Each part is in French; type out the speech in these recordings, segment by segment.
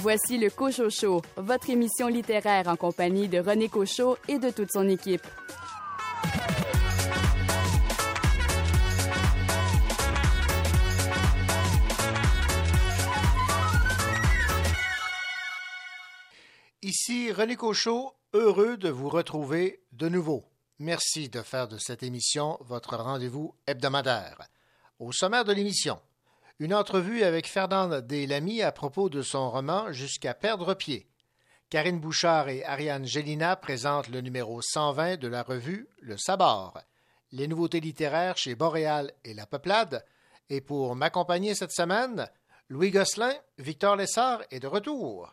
Voici le Cocho Show, votre émission littéraire en compagnie de René Cochot et de toute son équipe. Ici René Cochot, heureux de vous retrouver de nouveau. Merci de faire de cette émission votre rendez-vous hebdomadaire. Au sommaire de l'émission, une entrevue avec Fernande Deslamy à propos de son roman Jusqu'à perdre pied. Karine Bouchard et Ariane Gélina présentent le numéro 120 de la revue Le Sabord, les nouveautés littéraires chez Boréal et La Peuplade. Et pour m'accompagner cette semaine, Louis Gosselin, Victor Lessard est de retour.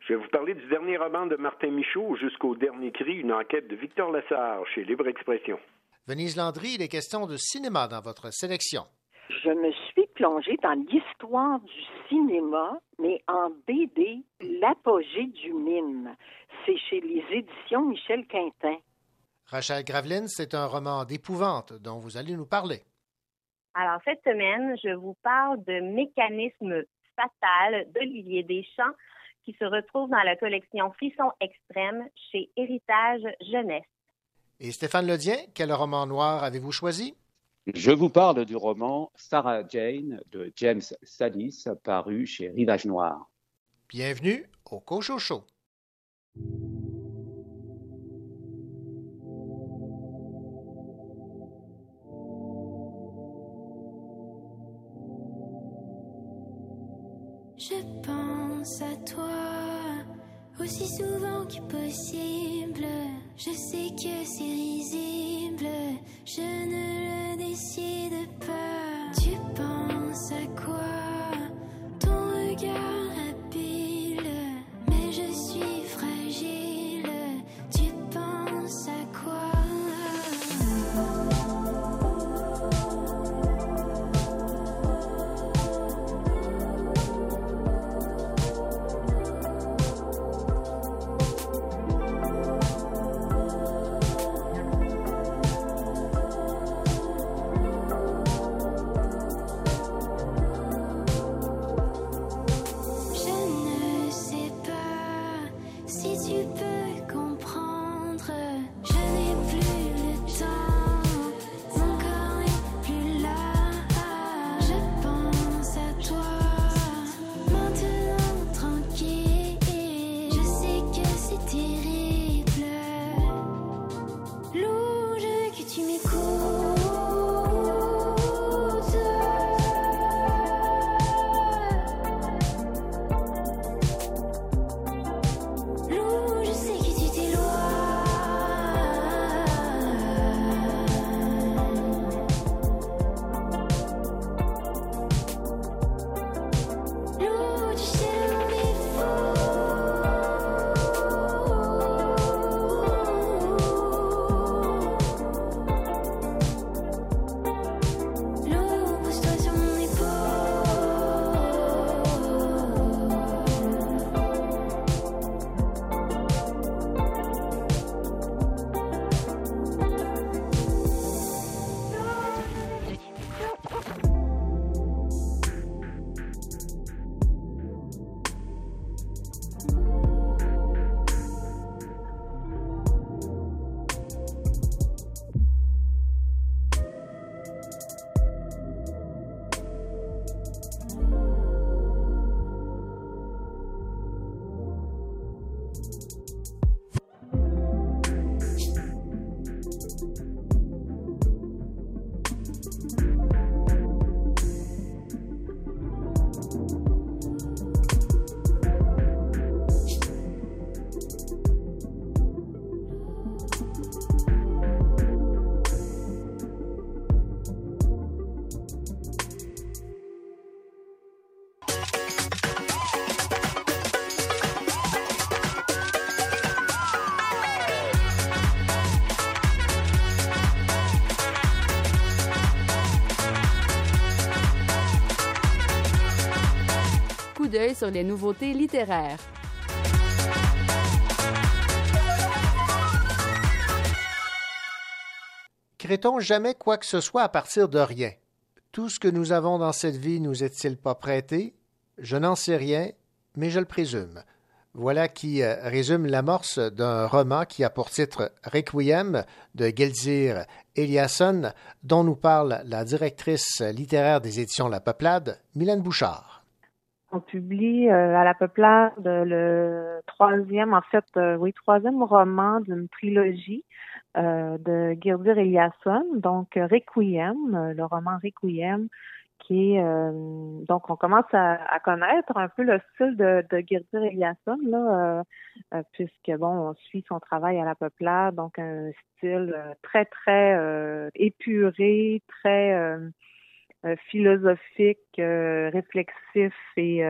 Je vais vous parler du dernier roman de Martin Michaud, Jusqu'au dernier cri, une enquête de Victor Lessard chez Libre Expression. Venise Landry, il est question de cinéma dans votre sélection je me suis plongée dans l'histoire du cinéma, mais en BD, L'apogée du mime. C'est chez les éditions Michel Quintin. Rachel Graveline, c'est un roman d'épouvante dont vous allez nous parler. Alors, cette semaine, je vous parle de Mécanisme fatal d'Olivier Deschamps qui se retrouve dans la collection Frisson extrême chez Héritage Jeunesse. Et Stéphane Ledien, quel roman noir avez-vous choisi? Je vous parle du roman Sarah Jane de James Sadis, paru chez Rivage Noir. Bienvenue au Cochocho. Je pense à toi aussi souvent que possible. Je sais que c'est risible, je ne sur les nouveautés littéraires. Crée-t-on jamais quoi que ce soit à partir de rien? Tout ce que nous avons dans cette vie nous est-il pas prêté? Je n'en sais rien, mais je le présume. Voilà qui euh, résume l'amorce d'un roman qui a pour titre Requiem de Geldir Eliasson, dont nous parle la directrice littéraire des éditions La Peuplade, Mylène Bouchard. On publie euh, à La Peuplade le troisième, en fait, euh, oui, troisième roman d'une trilogie de Gildir Eliasson, donc Requiem, le roman Requiem, qui est euh, donc on commence à, connaître un peu le style de, de Girdir Eliasson là, euh, euh, puisque bon on suit son travail à la peuplade, donc un style très très épuré, très philosophique, réflexif et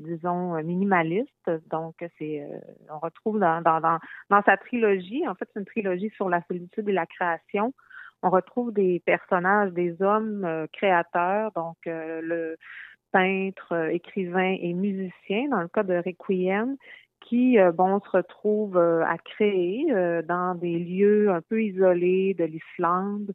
disons minimaliste. Donc c'est on retrouve dans, dans, dans, dans sa trilogie, en fait c'est une trilogie sur la solitude et la création on retrouve des personnages, des hommes euh, créateurs, donc euh, le peintre, euh, écrivain et musicien, dans le cas de Requiem, qui, bon, se retrouvent à créer dans des lieux un peu isolés de l'Islande,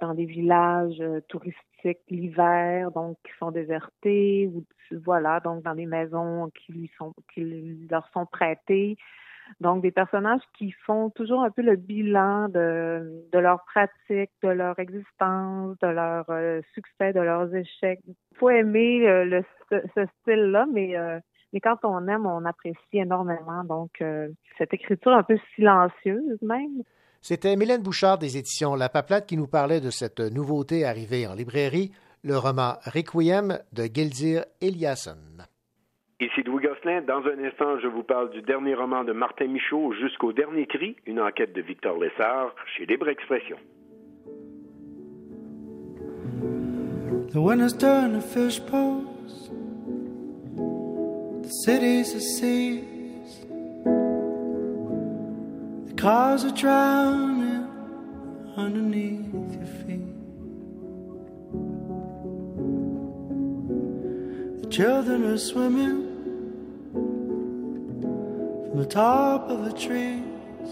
dans des villages touristiques l'hiver, donc qui sont désertés, ou voilà, donc dans des maisons qui lui sont qui leur sont prêtées. Donc, des personnages qui font toujours un peu le bilan de, de leur pratique, de leur existence, de leur euh, succès, de leurs échecs. Il faut aimer euh, le, ce, style-là, mais, euh, mais quand on aime, on apprécie énormément. Donc, cette écriture un peu silencieuse même. C'était Mylène Bouchard des éditions La Paplate qui nous parlait de cette nouveauté arrivée en librairie, le roman Requiem de Gildir Eliasson. Ici Louis Gosselin. Dans un instant, je vous parle du dernier roman de Martin Michaud, Jusqu'au dernier cri, une enquête de Victor Lessard chez Libre Expression. The winter's turn to fish post. The city's a seas. Cars are drowning underneath your feet. The children are swimming from the top of the trees.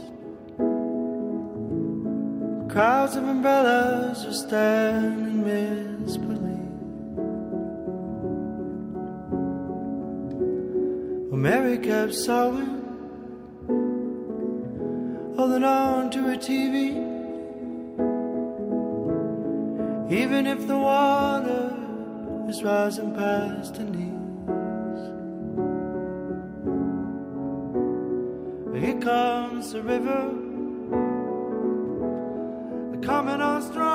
Crowds of umbrellas are standing misbelief. Well, Mary kept sewing, holding on to a TV. Even if the water is rising past her knees. Here comes the river, coming on strong.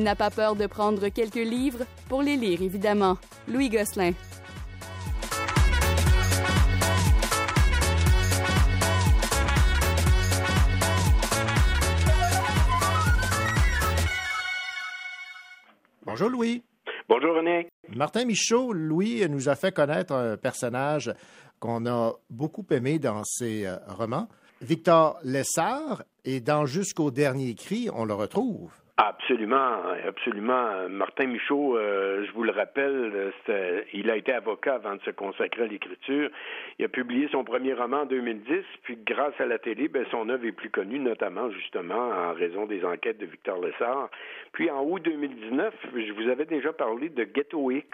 Il n'a pas peur de prendre quelques livres pour les lire, évidemment. Louis Gosselin. Bonjour Louis. Bonjour René. Martin Michaud, Louis nous a fait connaître un personnage qu'on a beaucoup aimé dans ses euh, romans. Victor Lessard, et dans Jusqu'au dernier cri, on le retrouve. Absolument, absolument. Martin Michaud, euh, je vous le rappelle, il a été avocat avant de se consacrer à l'écriture. Il a publié son premier roman en 2010, puis grâce à la télé, ben, son œuvre est plus connue, notamment justement en raison des enquêtes de Victor Lessard. Puis en août 2019, je vous avais déjà parlé de Ghetto X,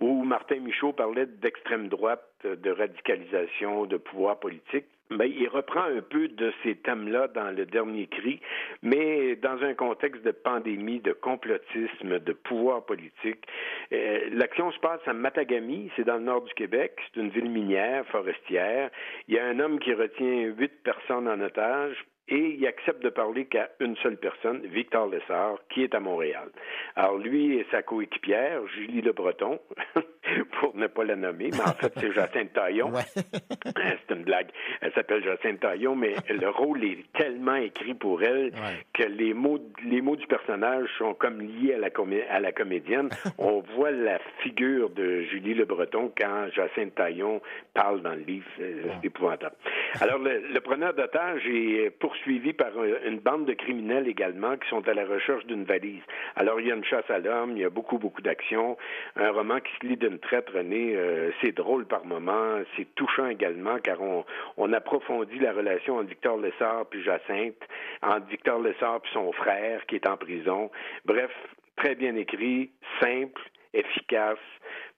où Martin Michaud parlait d'extrême droite, de radicalisation, de pouvoir politique. Ben, il reprend un peu de ces thèmes-là dans le dernier cri, mais dans un contexte de pandémie, de complotisme, de pouvoir politique. Euh, l'action se passe à Matagami, c'est dans le nord du Québec, c'est une ville minière, forestière. Il y a un homme qui retient huit personnes en otage et il accepte de parler qu'à une seule personne, Victor Lessard, qui est à Montréal. Alors lui et sa coéquipière, Julie Le Breton, pour ne pas la nommer, mais en fait c'est Jacinthe Taillon. c'est une blague. Elle s'appelle Jacinthe Taillon, mais le rôle est tellement écrit pour elle que les mots, les mots du personnage sont comme liés à la, à la comédienne. On voit la figure de Julie Le Breton quand Jacinthe Taillon parle dans le livre. C'est épouvantable. Alors le, le preneur d'otage est poursuivi suivi par une bande de criminels également qui sont à la recherche d'une valise. Alors, il y a une chasse à l'homme, il y a beaucoup, beaucoup d'actions. Un roman qui se lit d'une traite, René, euh, c'est drôle par moments, c'est touchant également, car on, on approfondit la relation entre Victor Lessard puis Jacinthe, entre Victor Lessard puis son frère qui est en prison. Bref, très bien écrit, simple, efficace.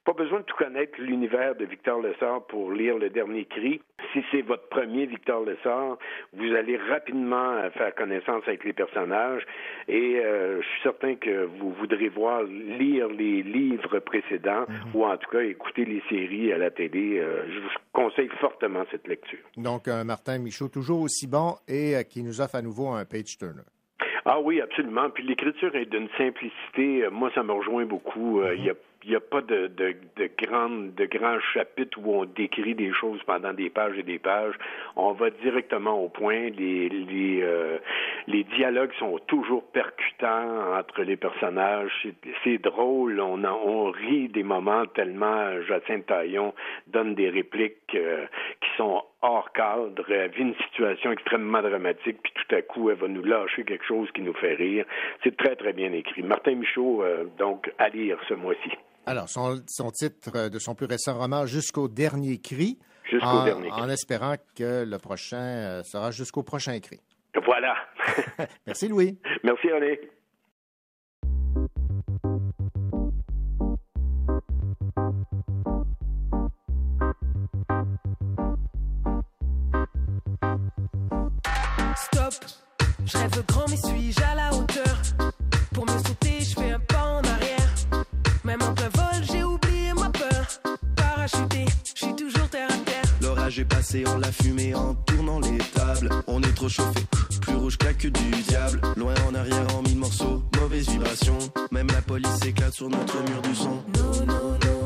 Pas besoin de tout connaître l'univers de Victor Lessard pour lire Le Dernier Cri. Si c'est votre premier Victor Lessard, vous allez rapidement faire connaissance avec les personnages et euh, je suis certain que vous voudrez voir lire les livres précédents mhm. ou en tout cas écouter les séries à la télé. Euh, je vous conseille fortement cette lecture. Donc, Martin Michaud, toujours aussi bon et euh, qui nous offre à nouveau un page turner. Ah oui, absolument. Puis l'écriture est d'une simplicité. Moi, ça me rejoint beaucoup. Mhm. Il y a il n'y a pas de, de, de, grandes, de chapitres où on décrit des choses pendant des pages et des pages. On va directement au point. Les, les, euh, les dialogues sont toujours percutants entre les personnages. C'est drôle. On, on rit des moments tellement Jacinthe Taillon donne des répliques euh, qui sont hors cadre. Elle vit une situation extrêmement dramatique, puis tout à coup, elle va nous lâcher quelque chose qui nous fait rire. C'est très, très bien écrit. Martin Michaud, euh, donc, à lire ce mois-ci. Alors, son, titre de son plus récent roman, Jusqu'au dernier cri. Jusqu'au en, dernier cri. En espérant que le prochain euh, sera jusqu'au prochain cri. Voilà. Merci, Louis. Merci, René. Stop, je rêve grand, mais suis-je à la hauteur? Passé, on l'a fumé en tournant les tables. On est trop chauffé, plus rouge que la du diable. Loin en arrière en mille morceaux, mauvaise vibration. Même la police éclate sur notre mur du son. Non, non, non.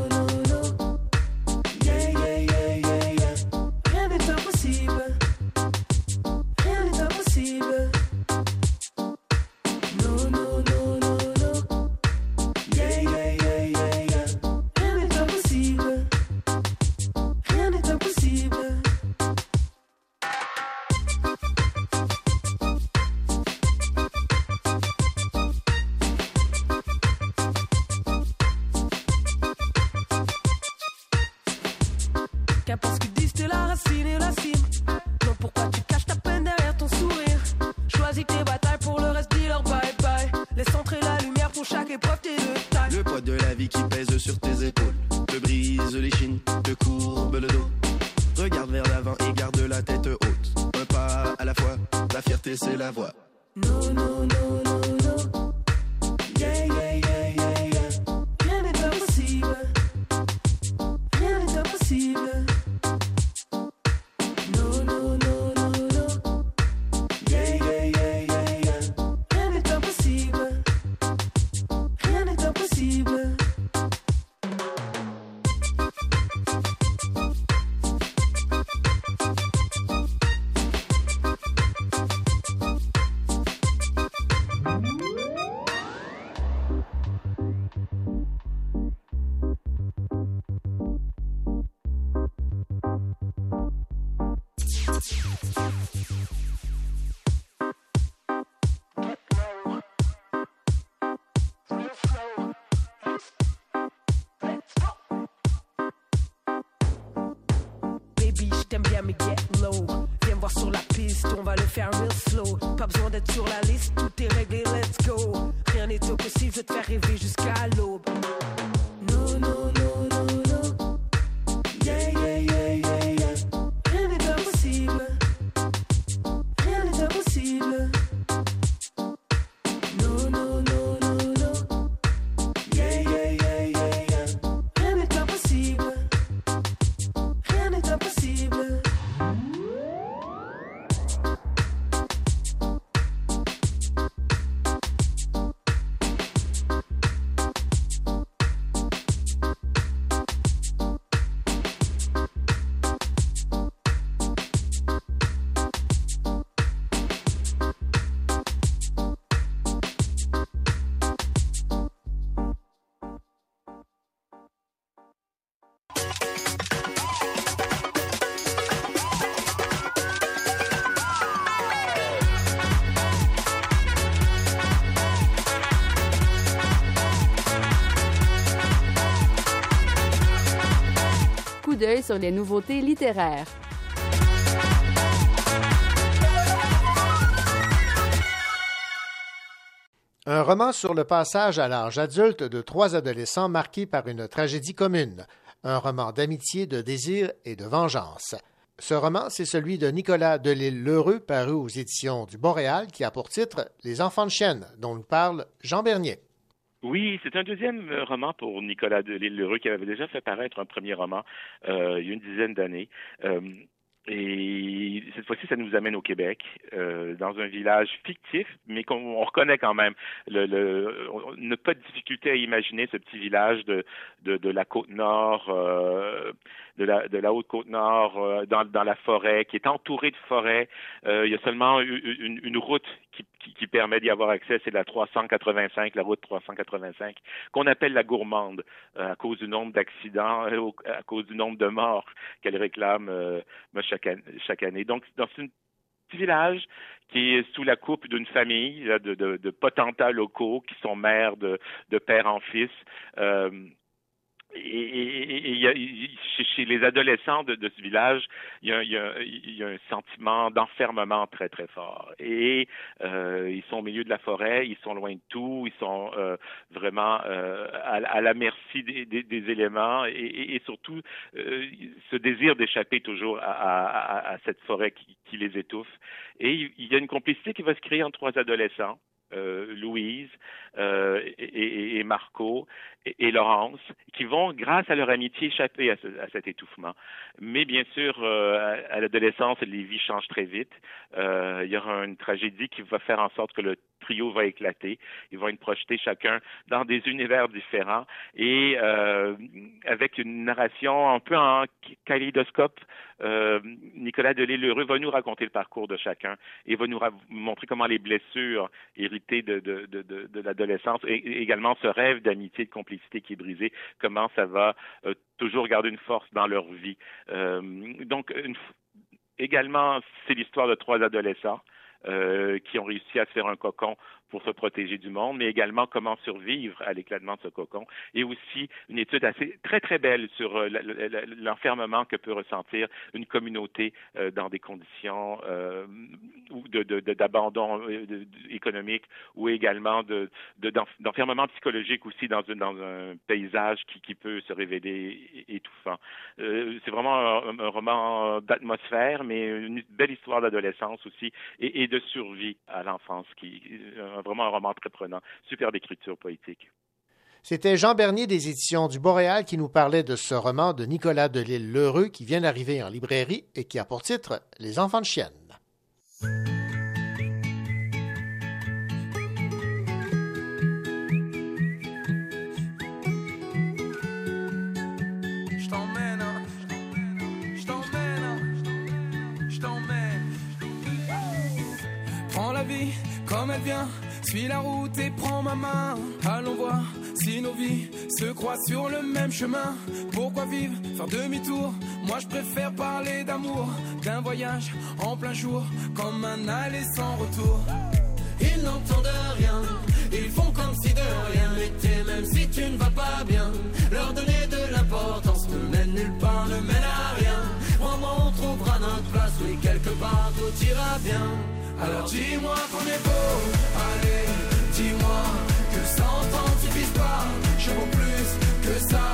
Sur les nouveautés littéraires. Un roman sur le passage à l'âge adulte de trois adolescents marqués par une tragédie commune. Un roman d'amitié, de désir et de vengeance. Ce roman, c'est celui de Nicolas Delisle-Lheureux, paru aux éditions du Boréal, qui a pour titre Les enfants de chienne, dont nous parle Jean Bernier. Oui, c'est un deuxième euh, roman pour Nicolas Delisle-Lheureux qui avait déjà fait paraître un premier roman euh, il y a une dizaine d'années. Euh, et cette fois-ci, ça nous amène au Québec, euh, dans un village fictif, mais qu'on on reconnaît quand même. Le, le, on n'a pas de difficulté à imaginer ce petit village de, de, de la côte nord, euh, de, la, de la haute côte nord, euh, dans, dans la forêt, qui est entourée de forêts. Euh, il y a seulement une, une, une route qui, qui, qui, permet d'y avoir accès, c'est la 385, la route 385, qu'on appelle la gourmande, euh, à cause du nombre d'accidents, à cause du nombre de morts qu'elle réclame chaque, chaque année. Donc, dans un petit village qui est sous la coupe d'une famille de, de, de, potentats locaux qui sont mères de, de père en fils. Euh, et, chez, les adolescents de, ce village, il y, a, un sentiment d'enfermement très très fort. Et euh, ils sont au milieu de la forêt, ils sont loin de tout, ils sont euh, vraiment euh, à, la merci des, éléments et, surtout ce désir d'échapper toujours à, cette forêt qui les étouffe. Et il y a une complicité qui va se créer entre trois adolescents euh, Louise euh, et, et, Marco et, et, Laurence, qui vont, grâce à leur amitié, échapper à, ce, à cet étouffement. Mais bien sûr, euh, à, l'adolescence, les vies changent très vite. Il y aura une tragédie qui va faire en sorte que le trio va éclater. Ils vont être projetés chacun dans des univers différents et avec une narration un peu en kaléidoscope. Nicolas Delisle-Lheureux va nous raconter le parcours de chacun et va nous montrer comment les blessures héritées de, l'adolescence et, également ce rêve d'amitié, de complicité qui est brisé, comment ça va euh, toujours garder une force dans leur vie? Euh, donc, également, c'est l'histoire de trois adolescents euh, qui ont réussi à se faire un cocon pour se protéger du monde, mais également comment survivre à l'éclatement de ce cocon, et aussi une étude assez très très belle sur euh, l'enfermement que peut ressentir une communauté euh, dans des conditions euh, d'abandon économique ou également d'enfermement psychologique aussi dans, un paysage qui, qui, peut se révéler étouffant. C'est vraiment un, roman d'atmosphère, mais une belle histoire d'adolescence aussi et, et, de survie à l'enfance, qui vraiment un roman très prenant, superbe écriture poétique. C'était Jean Bernier des éditions du Boréal qui nous parlait de ce roman de Nicolas Delisle-Lheureux qui vient d'arriver en librairie et qui a pour titre Les enfants de chienne. Prends la vie comme elle vient suis la route et prends ma main. Allons voir si nos vies se croisent sur le même chemin. Pourquoi vivre, faire demi-tour? Moi je préfère parler d'amour, d'un voyage en plein jour, comme un aller sans retour. Ils n'entendent rien, ils font comme si de rien n'était, même si tu ne vas pas bien. Leur donner de l'importance ne mène nulle part, ne mène à rien. On trouvera notre place, oui, quelque part tout ira bien. Alors dis-moi qu'on est beau, allez, dis-moi que cent ans suffisent pas, je vaux plus que ça,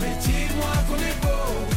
mais dis-moi qu'on est beau,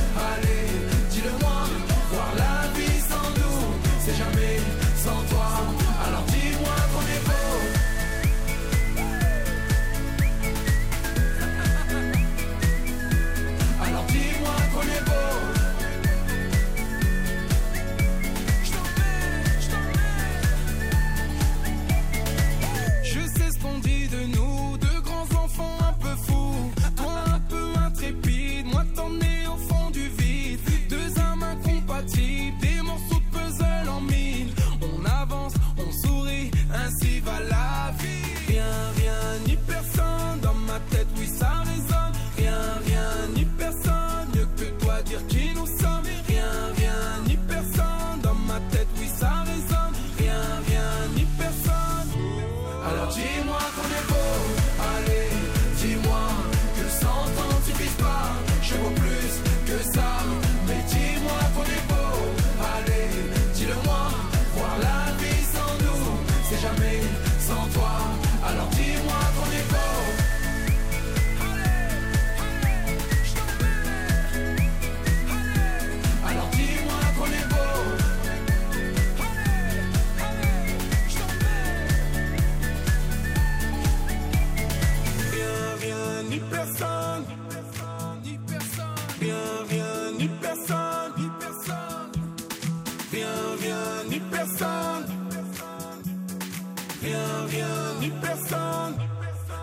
ni personne.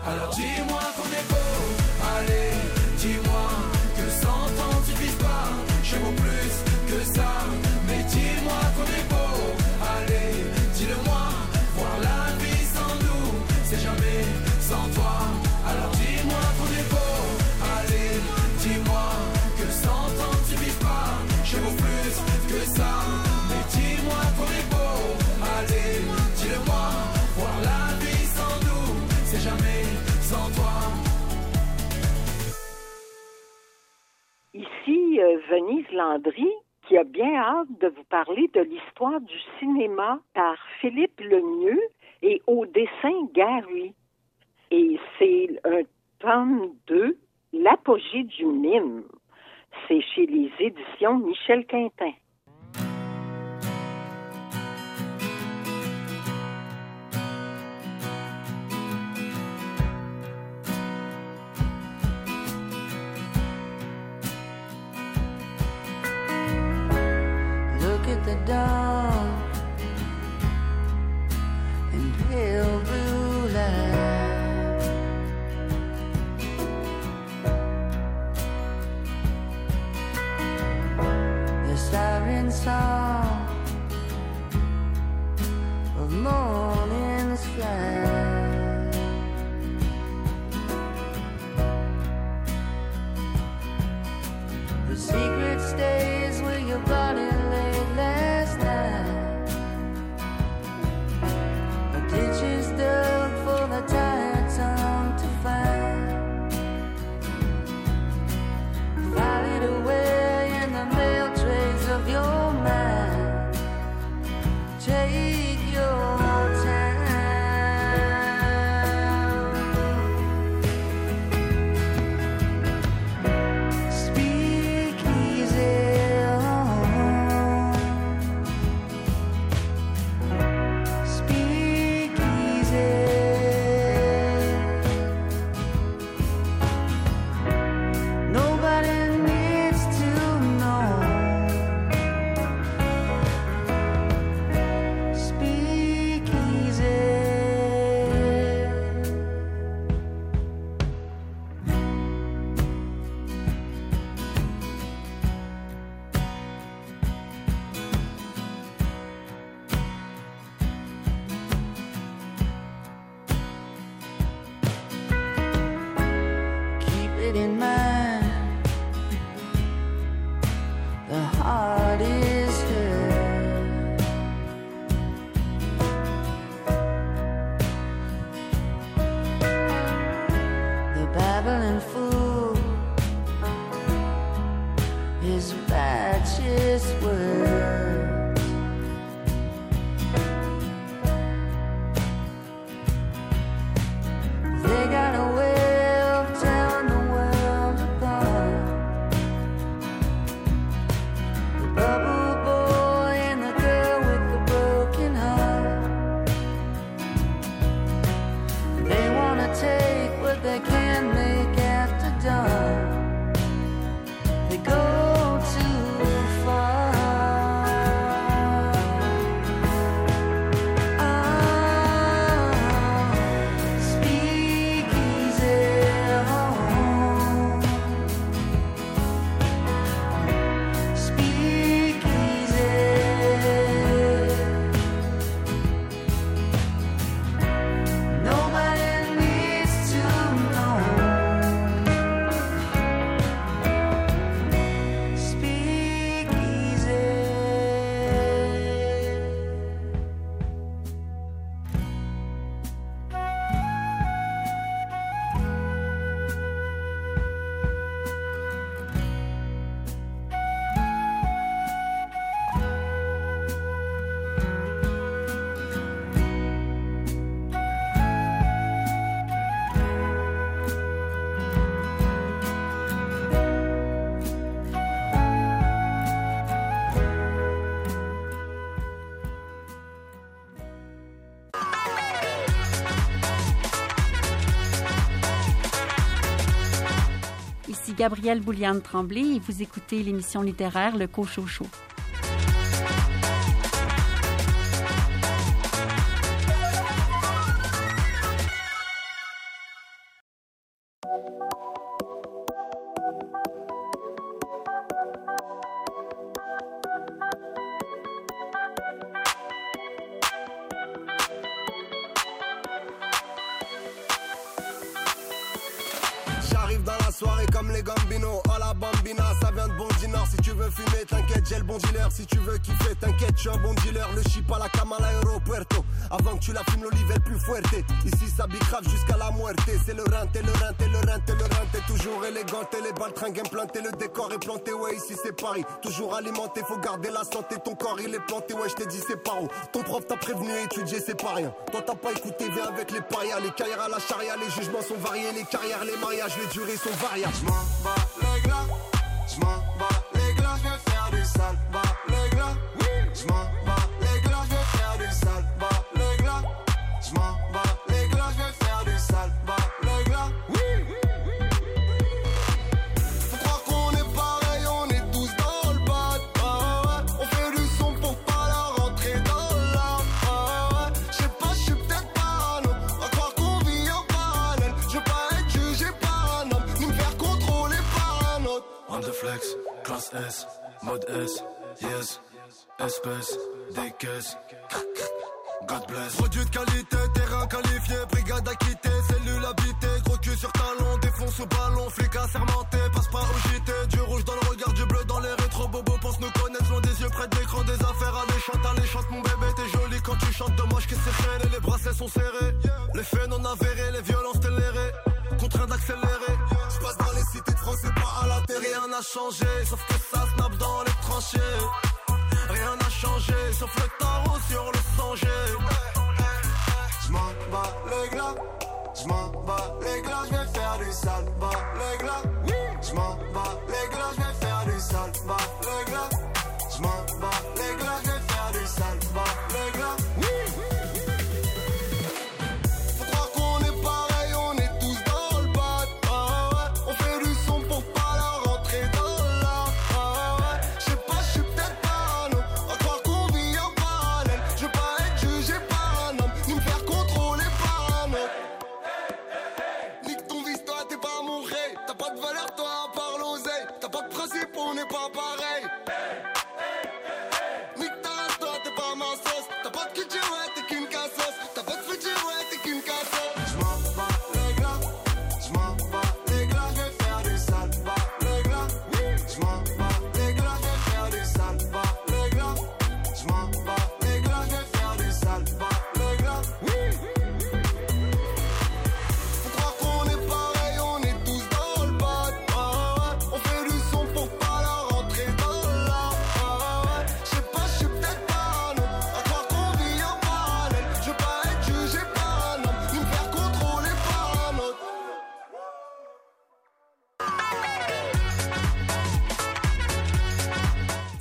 Alors dis-moi qu'on est beau, allez, dis-moi que 100 ans suffisent pas. J'aime plus que ça, mais dis-moi qu'on est beau, allez. Venise Landry, qui a bien hâte de vous parler de l'histoire du cinéma par Philippe Lemieux et au dessin Gary. Et c'est un tome 2, L'apogée du mime. C'est chez les éditions Michel Quintin. Gabrielle Bouliane-Tremblay et vous écoutez l'émission littéraire Le Cochocho. Est planté, ouais ici c'est Paris. Toujours alimenté, faut garder la santé. Ton corps il est planté, ouais je t'ai dit c'est par où Ton prof t'a prévenu, étudier c'est pas rien. Toi t'as pas écouté, viens avec les parias. Les carrières à la charia, les jugements sont variés. Les carrières, les mariages, les durées sont variables. J'm'en bats les glas, j'm'en bats les glas, faire du sale, bats les glas. J'm'en classe S, mode S, yes, espèce, des caisses. God bless. Produit de qualité, terrain qualifié, brigade acquittée, cellule habitée, gros cul sur talon, défonce au ballon, flic assermenté, passe pas au JT, du rouge dans le regard, du bleu dans les rétro. Bobos, pense nous connaître, loin des yeux près de des affaires. Alléchantes, alléchantes, mon bébé, t'es joli quand tu chantes, dommage que c'est et les bracelets sont serrés, les faits non avérés, les violences n'a changé, sauf que ça snap dans les tranchées, rien n'a changé, sauf le tarot sur le sanger. J'm'en bats les glas, j'm'en bats les glas, j'vais faire du sale, les glas. J'm'en bats les glas, j'vais faire du sale, les glas. J'm'en bats les glas, j'vais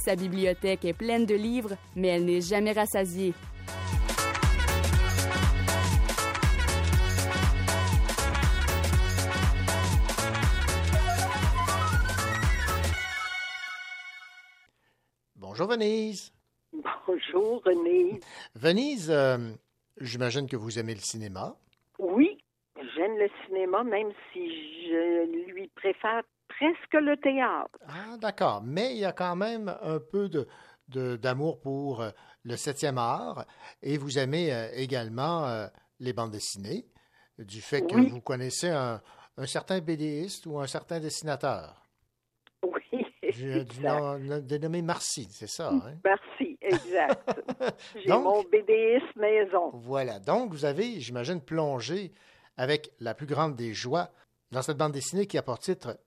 Sa bibliothèque est pleine de livres, mais elle n'est jamais rassasiée. Bonjour Venise. Bonjour René. Venise, euh, j'imagine que vous aimez le cinéma. Oui, j'aime le cinéma, même si je lui préfère presque le théâtre. Ah, d'accord. Mais il y a quand même un peu de, d'amour pour euh, le septième art et vous aimez euh, également euh, les bandes dessinées, du fait que Oui. vous connaissez un, un certain BDiste ou un certain dessinateur. Oui, dénommé Marcy, c'est ça. hein? Merci, exact. J'ai mon BDS maison. Voilà. Donc, vous avez, j'imagine, plongé avec la plus grande des joies dans cette bande dessinée qui a pour titre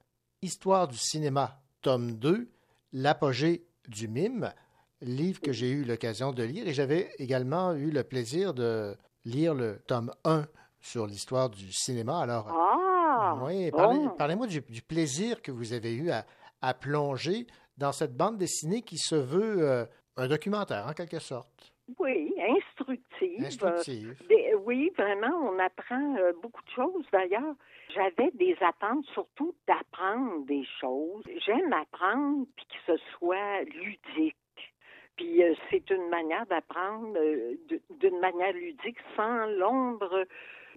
Histoire du cinéma, tome 2, L'apogée du mime, livre que j'ai eu l'occasion de lire et j'avais également eu le plaisir de lire le tome 1 sur l'histoire du cinéma. Alors, Ah! oui, bon. parlez- parlez-moi du, du plaisir que vous avez eu à, à plonger dans cette bande dessinée qui se veut euh, un documentaire, en quelque sorte. Oui, instructive. Instructive. Euh, des- oui, vraiment, on apprend euh, beaucoup de choses. D'ailleurs, j'avais des attentes surtout d'apprendre des choses. J'aime apprendre puis que ce soit ludique. Puis euh, c'est une manière d'apprendre euh, d'une manière ludique sans l'ombre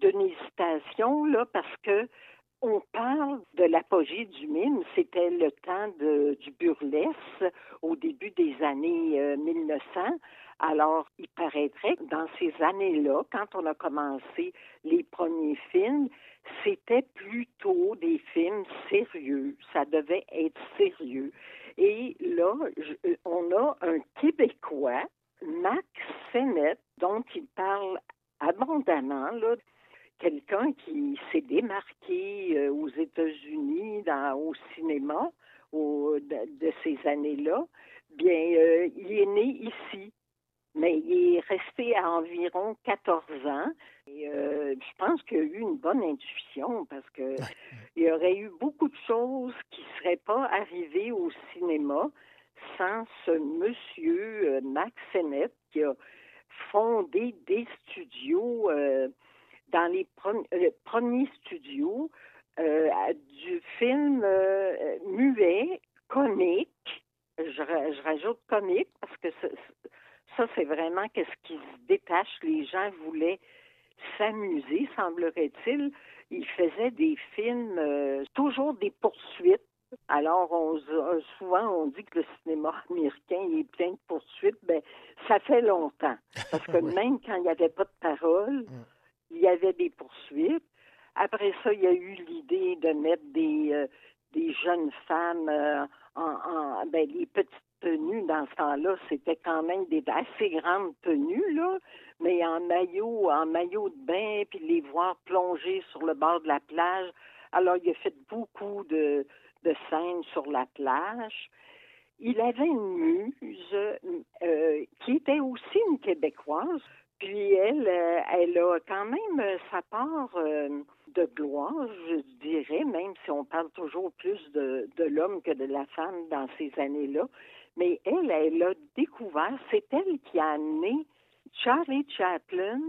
d'une hésitation, là, parce que on parle de l'apogée du mime. C'était le temps de, du burlesque au début des années euh, 1900. Alors, il paraîtrait que dans ces années-là, quand on a commencé les premiers films, c'était plutôt des films sérieux. Ça devait être sérieux. Et là, je- on a un Québécois, Max Sennett, dont il parle abondamment, là, quelqu'un qui s'est démarqué euh, aux États-Unis au cinéma au- de, de ces années-là, bien, euh, il est né ici, mais il est resté à environ 14 ans. Et, euh, je pense qu'il a eu une bonne intuition parce que il y aurait eu beaucoup de choses qui ne seraient pas arrivées au cinéma sans ce monsieur euh, Max Sennett qui a fondé des studios euh, dans les pre- premiers studios euh, du film muet, comique. Je, je rajoute comique parce que ça, c'est vraiment qu'est-ce qui se détache. Les gens voulaient s'amuser, semblerait-il. Ils faisaient des films, euh, toujours des poursuites. Alors, on, euh, souvent, on dit que le cinéma américain il est plein de poursuites. Ben, ça fait longtemps. Parce que même quand il n'y avait pas de parole, il y avait des poursuites. Après ça, il y a eu l'idée de mettre des, euh, des jeunes femmes euh, en, en ben, les petites tenues dans ce temps-là, c'était quand même des assez grandes tenues, là, mais en maillot, en maillot de bain, puis les voir plonger sur le bord de la plage. Alors, il a fait beaucoup de, de scènes sur la plage. Il avait une muse euh, qui était aussi une Québécoise. Puis elle, euh, elle a quand même euh, sa part de gloire, je dirais, même si on parle toujours plus de, de l'homme que de la femme dans ces années-là. Mais elle, elle a découvert, c'est elle qui a amené Charlie Chaplin.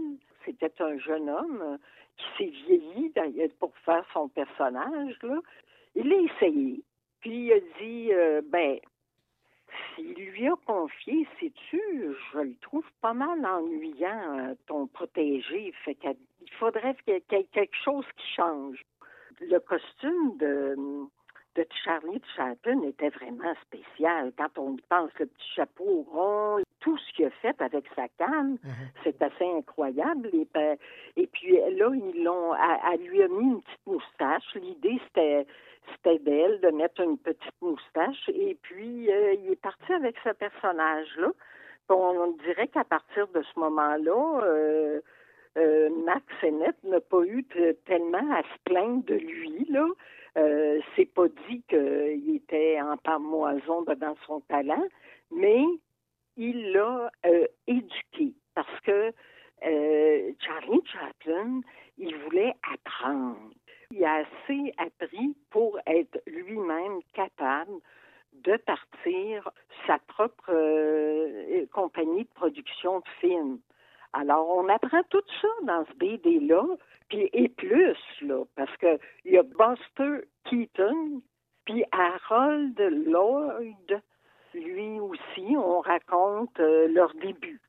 C'était un jeune homme qui s'est vieilli pour faire son personnage. Il l'a essayé. Puis il a dit, euh, ben, s'il lui a confié, sais-tu, je le trouve pas mal ennuyant, ton protégé. Fait qu'il faudrait qu'il y ait quelque chose qui change. Le costume de, de Charlie Chaplin était vraiment spécial. Quand on y pense, le petit chapeau rond, tout ce qu'il a fait avec sa canne, c'est assez incroyable. Et, ben, et puis là, ils l'ont, elle, lui a mis une petite moustache. L'idée, c'était c'était d'elle de mettre une petite moustache. Et puis, euh, il est parti avec ce personnage-là. On dirait qu'à partir de ce moment-là, euh, euh, Max Sennett n'a pas eu tellement à se plaindre de lui. Là. Euh, c'est pas dit qu'il était en parmoison dans son talent, mais il l'a euh, éduqué parce que euh, Charlie Chaplin, il voulait apprendre. Il a assez appris pour être lui-même capable de partir sa propre compagnie de production de films. Alors, on apprend tout ça dans ce BD-là, puis et plus, là, parce que il y a Buster Keaton, puis Harold Lloyd, lui aussi, on raconte euh, leur début.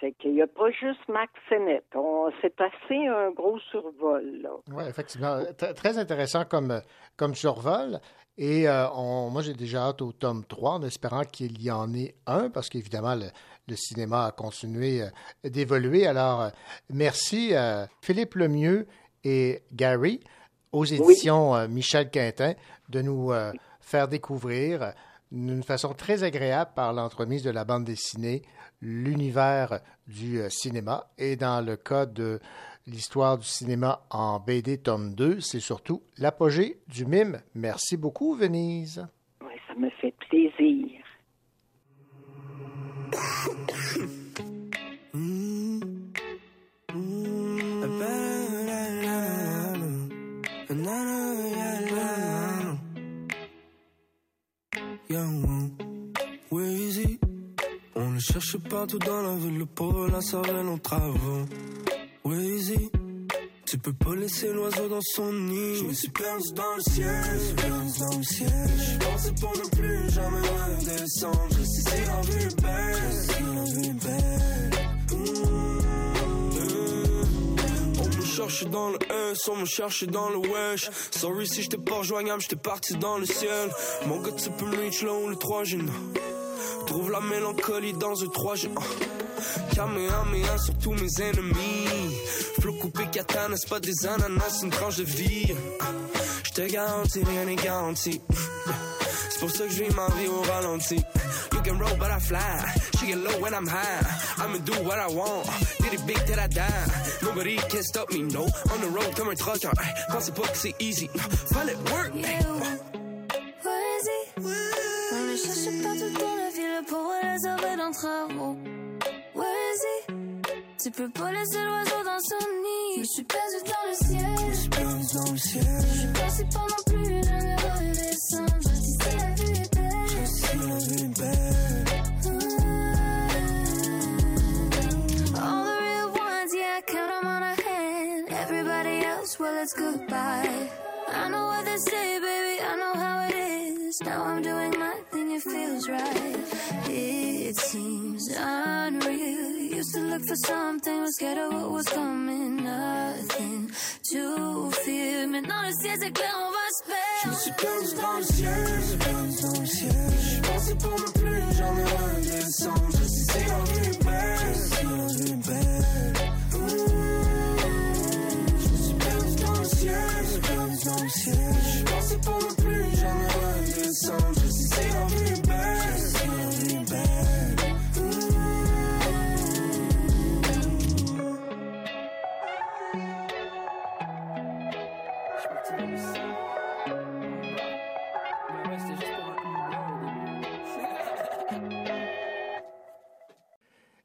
Fait qu'il n'y a pas juste Max Sennett. C'est assez un gros survol. Oui, effectivement. Tr- Très intéressant comme, comme survol. Et euh, on- moi, j'ai déjà hâte au tome 3 en espérant qu'il y en ait un, parce qu'évidemment, le, le cinéma a continué euh, d'évoluer. Alors, euh, merci euh, Philippe Lemieux et Gary aux éditions Michel Quintin de nous faire découvrir d'une façon très agréable par l'entremise de la bande dessinée l'univers du euh, cinéma. Et dans le cas de l'histoire du cinéma en BD tome 2, c'est surtout l'apogée du mime. Merci beaucoup, Venise. Oui, ça me fait plaisir. Cherche partout dans la ville, le pauvre la cervelle en travaux. Weezy. Tu peux pas laisser l'oiseau dans son nid. Je me suis perdu dans le ciel, je me suis perdu dans le ciel. Je pensais pour ne plus jamais redescendre. Je sais si la vie est belle, si la vie est belle. On me cherche dans le S, on me cherche dans le wesh. Sorry si j'étais pas rejoignable, j'étais parti dans le ciel. Mon gars, tu peux me reach là où le 3 G. Trouve la mélancolie dans un 3 G. Kamehameha sur tous mes ennemis. Flot coupé katana, c'est pas des ananas, c'est une tranche de vie. Je te garantis, rien n'est garanti. C'est pour ça que je vis ma vie au ralenti. You can roll, but I fly. She get low when I'm high. I'ma do what I want. Did it big till I die? Nobody can stop me, no. On the road comme un trucker. Pensez pas que c'est easy. Fallait work. hey. Les sauver dans travaux. Where's Tu peux pas laisser l'oiseau dans son nid. Je me suis perdu dans le ciel. Je me suis perdu dans le ciel. Je suis passé pas non plus jamais redescendre. Je dis si la vue est belle. Je sais la vie est belle. All the real ones, yeah, I count 'em on a hand. Everybody else, well, it's goodbye. I know what they say, baby, I know how it is. Now I'm doing my it feels right. It seems unreal. Used to look for something, was scared of what was coming. Nothing to fear. Maintenant, le ciel c'est clair, on va se Je me suis perdu dans le ciel, je suis perdu dans le ciel. Je pensais pour ne plus jamais redescendre. Je sais si belle, je si la vie. Je me suis perdu dans le ciel, je suis perdu dans le ciel. Je pensais pour ne plus jamais redescendre.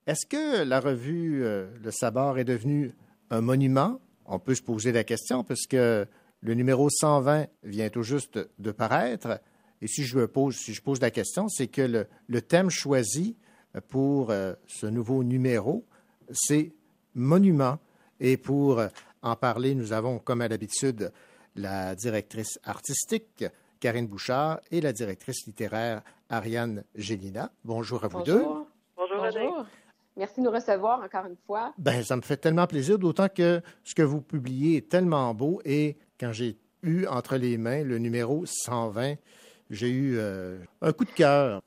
Est-ce que la revue euh, Le Sabar est devenue un monument? On peut se poser la question, puisque le numéro 120 vient tout juste de paraître. Et si je pose, si je pose la question, c'est que le, le thème choisi pour euh, ce nouveau numéro, c'est monument. Et pour euh, en parler, nous avons, comme à l'habitude, la directrice artistique, Karine Bouchard, et la directrice littéraire, Ariane Gélina. Bonjour à vous deux. Bonjour. Bonjour. Merci de nous recevoir encore une fois. Ben, ça me fait tellement plaisir, d'autant que ce que vous publiez est tellement beau. Et quand j'ai eu entre les mains le numéro 120, j'ai eu euh, un coup de cœur.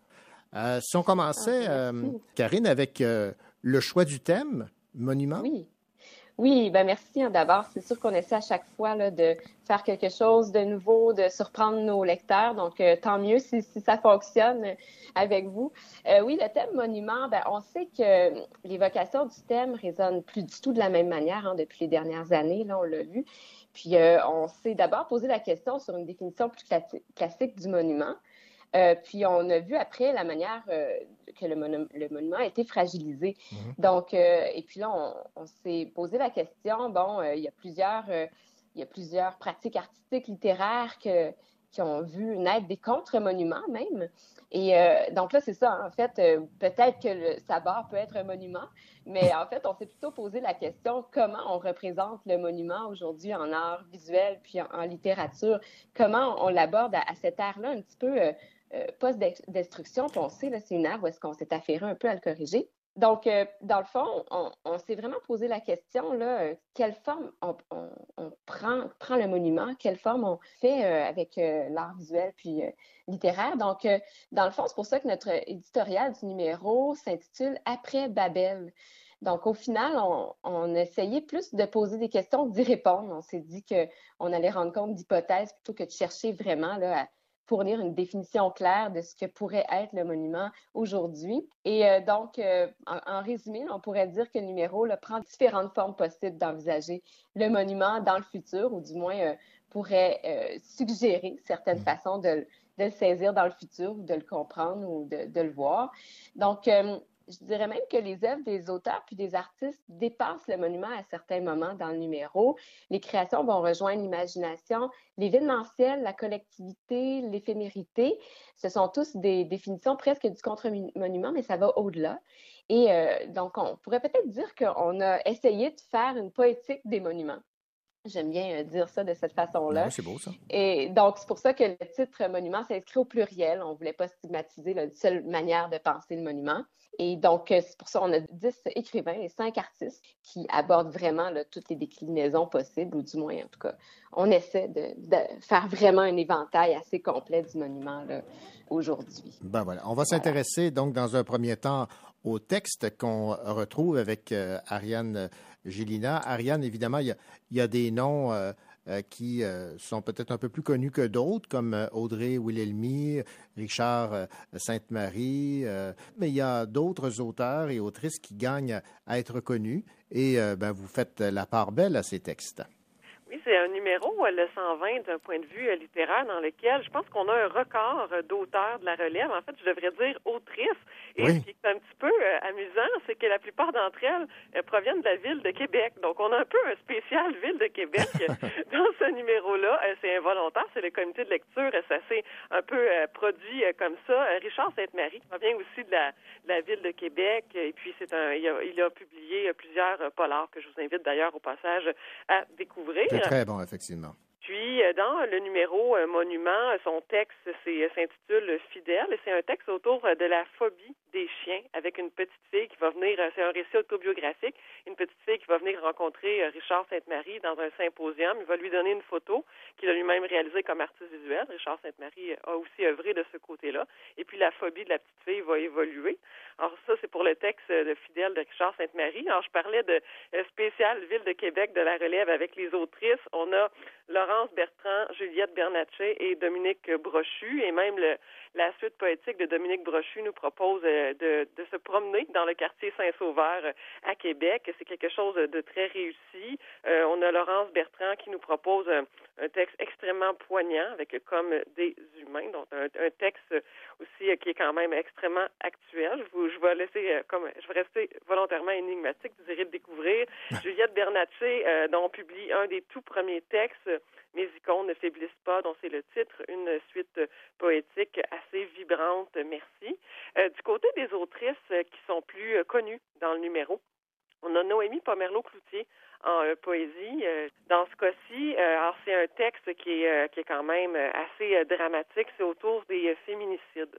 Euh, si on commençait, Ah, euh, Karine, avec le choix du thème, monument? Oui. Oui, ben merci hein, d'abord. C'est sûr qu'on essaie à chaque fois là, de faire quelque chose de nouveau, de surprendre nos lecteurs. Donc, euh, tant mieux si, ça fonctionne avec vous. Euh, oui, le thème monument, ben, on sait que l'évocation du thème résonne plus du tout de la même manière hein, depuis les dernières années. Là, on l'a vu. Puis, euh, on s'est d'abord posé la question sur une définition plus classi- classique du monument. Euh, puis on a vu après la manière euh, que le, monu- le monument a été fragilisé. Donc, euh, et puis là, on, on s'est posé la question, bon, il y a plusieurs, il y a plusieurs pratiques artistiques, littéraires que, qui ont vu naître des contre-monuments même. Et euh, donc là, c'est ça, en fait, euh, peut-être que le sabord peut être un monument, mais en fait, on s'est plutôt posé la question comment on représente le monument aujourd'hui en art visuel puis en, en littérature, comment on l'aborde à, à cette ère-là un petit peu euh, euh, post-destruction, on sait, c'est une ère où est-ce qu'on s'est affairé un peu à le corriger. Donc, euh, dans le fond, on, s'est vraiment posé la question, là, euh, quelle forme on, prend, le monument, quelle forme on fait avec l'art visuel puis littéraire. Donc, dans le fond, c'est pour ça que notre éditorial du numéro s'intitule Après Babel. Donc, au final, on, on essayait plus de poser des questions, d'y répondre. On s'est dit qu'on allait rendre compte d'hypothèses plutôt que de chercher vraiment là, à fournir une définition claire de ce que pourrait être le monument aujourd'hui. Et euh, donc, euh, en, en résumé, on pourrait dire que le numéro là, prend différentes formes possibles d'envisager le monument dans le futur, ou du moins euh, pourrait suggérer certaines façons de, de le saisir dans le futur, ou de le comprendre, ou de, de le voir. Donc, euh, je dirais même que les œuvres des auteurs puis des artistes dépassent le monument à certains moments dans le numéro. Les créations vont rejoindre l'imagination, l'événementiel, la collectivité, l'éphémérité. Ce sont tous des définitions presque du contre-monument, mais ça va au-delà. Et euh, donc, on pourrait peut-être dire qu'on a essayé de faire une poétique des monuments. J'aime bien euh, dire ça de cette façon-là. C'est beau, ça. Et donc, c'est pour ça que le titre monument s'inscrit au pluriel. On ne voulait pas stigmatiser la seule manière de penser le monument. Et donc, euh, c'est pour ça qu'on a 10 écrivains et 5 artistes qui abordent vraiment là, toutes les déclinaisons possibles, ou du moins, en tout cas, on essaie de, de faire vraiment un éventail assez complet du monument aujourd'hui. Ben voilà. On va s'intéresser donc dans un premier temps au texte qu'on retrouve avec euh, Ariane Gélina. Ariane, évidemment, il y a, il y a des noms euh, euh, qui euh, sont peut-être un peu plus connus que d'autres, comme euh, Audrey Wilhelmy, Richard euh, Sainte-Marie, euh, mais il y a d'autres auteurs et autrices qui gagnent à être connus et euh, ben, vous faites la part belle à ces textes. Oui, c'est un numéro, euh, le 120, d'un point de vue euh, littéraire, dans lequel je pense qu'on a un record euh, d'auteurs de la relève. En fait, je devrais dire autrices. Et Oui. ce qui est un petit peu amusant, c'est que la plupart d'entre elles proviennent de la ville de Québec. Donc, on a un peu un spécial ville de Québec dans ce numéro-là. C'est involontaire, c'est le comité de lecture. Ça s'est un peu produit comme ça. Richard Sainte-Marie provient aussi de la, de la ville de Québec. Et puis, c'est un, il a, il a publié plusieurs polars que je vous invite d'ailleurs au passage à découvrir. C'est très bon, effectivement. Puis, euh, dans le numéro euh, Monument, euh, son texte s'intitule Fidèle. C'est un texte autour de la phobie des chiens avec une petite fille qui va venir, c'est un récit autobiographique, une petite fille qui va venir rencontrer Richard Sainte-Marie dans un symposium. Il va lui donner une photo qu'il a lui-même réalisée comme artiste visuel. Richard Sainte-Marie a aussi œuvré de ce côté-là. Et puis, la phobie de la petite fille va évoluer. Alors, ça, c'est pour le texte de Fidèle de Richard Sainte-Marie. Alors, je parlais de spécial Ville de Québec de la relève avec les autrices. On a Bertrand, Juliette Bernatchez et Dominique Brochu. Et même le, la suite poétique de Dominique Brochu nous propose euh, de, de se promener dans le quartier Saint-Sauveur euh, à Québec. C'est quelque chose de très réussi. Euh, on a Laurence Bertrand qui nous propose un, un texte extrêmement poignant avec comme des humains. Donc, un, un texte aussi qui est quand même extrêmement actuel. Je, vous, je vais laisser comme je vais rester volontairement énigmatique. Vous irez le découvrir. Juliette Bernatchez, euh, dont on publie un des tout premiers textes, Mes icônes ne faiblissent pas, dont c'est le titre, une suite poétique assez vibrante. Merci. Euh, du côté des autrices euh, qui sont plus euh, connues dans le numéro, on a Noémie Pomerleau-Cloutier en poésie. Dans ce cas-ci, c'est un texte qui est, qui est quand même assez dramatique. C'est autour des féminicides.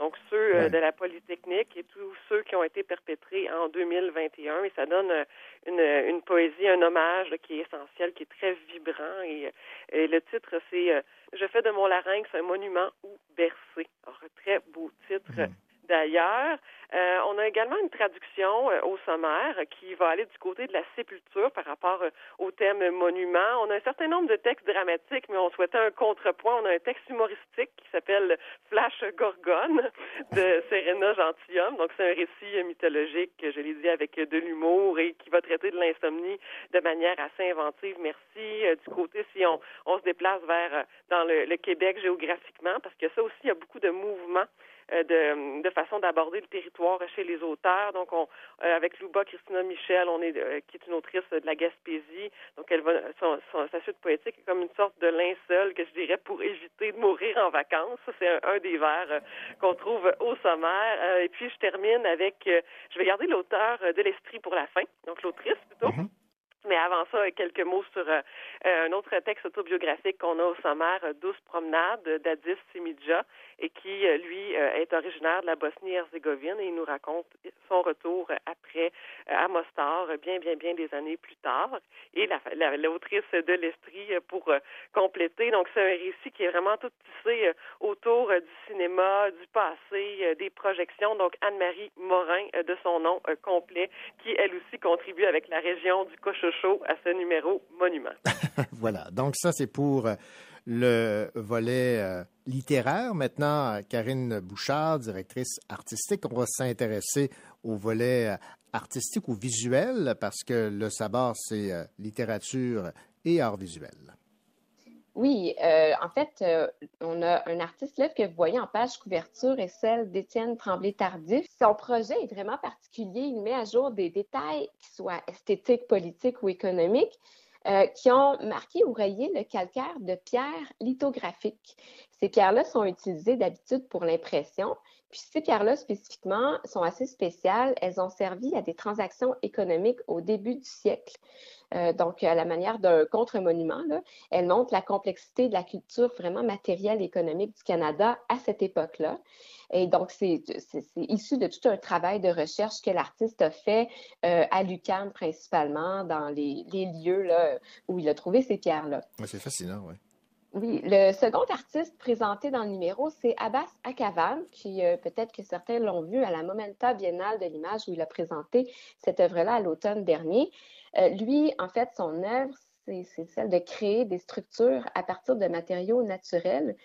Donc ceux euh, Ouais. de la Polytechnique et tous ceux qui ont été perpétrés en 2021. Et ça donne euh, une, une poésie, un hommage qui est essentiel, qui est très vibrant. Et, euh, et le titre, c'est euh, Je fais de mon larynx un monument ou bercé. Alors, un très beau titre. D'ailleurs, euh, on a également une traduction euh, au sommaire qui va aller du côté de la sépulture par rapport euh, au thème monument. On a un certain nombre de textes dramatiques, mais on souhaitait un contrepoint. On a un texte humoristique qui s'appelle Flash Gorgone de Serena Gentilhomme. Donc, c'est un récit mythologique, je l'ai dit, avec de l'humour et qui va traiter de l'insomnie de manière assez inventive. Merci. Du côté, si on, on se déplace vers dans le, le Québec géographiquement, parce que ça aussi, il y a beaucoup de mouvements de, de façon d'aborder le territoire chez les auteurs. Donc, on, euh, avec Louba Christina Michel, on est euh, qui est une autrice de la Gaspésie. Donc, elle va son, son- sa suite poétique est comme une sorte de linceul que je dirais pour éviter de mourir en vacances. Ça, C'est un, un des vers euh, qu'on trouve au sommaire. Euh, et puis, je termine avec, euh, je vais garder l'auteur euh, de l'esprit pour la fin, donc l'autrice plutôt. Mais avant ça, quelques mots sur euh, euh, un autre texte autobiographique qu'on a au sommaire, euh, Douce promenade d'Adis Simidja, et qui, euh, lui, euh, est originaire de la Bosnie-Herzégovine et il nous raconte son retour après euh, à Mostar, bien, bien, bien des années plus tard. Et la- la- l'autrice de l'Estrie pour compléter. Donc, c'est un récit qui est vraiment tout tissé autour du cinéma, du passé, des projections. Donc, Anne-Marie Morin, de son nom complet, qui, elle aussi, contribue avec la région du Cochocho à ce numéro monument. voilà. Donc, ça, c'est pour le volet euh, littéraire. Maintenant, Karine Bouchard, directrice artistique, on va s'intéresser au volet euh, artistique ou visuel parce que le sabar, c'est euh, littérature et art visuel. Oui, en fait, on a un artiste là que vous voyez en page couverture est celle d'Étienne Tremblay-Tardif. Son projet est vraiment particulier. Il met à jour des détails qui soient esthétiques, politiques ou économiques euh, qui ont marqué ou rayé le calcaire de pierres lithographiques. Ces pierres-là sont utilisées d'habitude pour l'impression. Puis ces pierres-là spécifiquement sont assez spéciales. Elles ont servi à des transactions économiques au début du siècle. Euh, donc, à la manière d'un contre-monument, là, elle montre la complexité de la culture vraiment matérielle et économique du Canada à cette époque-là. Et donc, c'est issu de tout un travail de recherche que l'artiste a fait euh, à l'UQAM principalement, dans les, lieux là, où il a trouvé ces pierres-là. C'est fascinant, oui. Oui, le second artiste présenté dans le numéro, c'est Abbas Akavan, qui euh, peut-être que certains l'ont vu à la Momenta Biennale de l'image où il a présenté cette œuvre-là à l'automne dernier. Euh, lui, en fait, son œuvre, c'est celle de créer des structures à partir de matériaux naturels.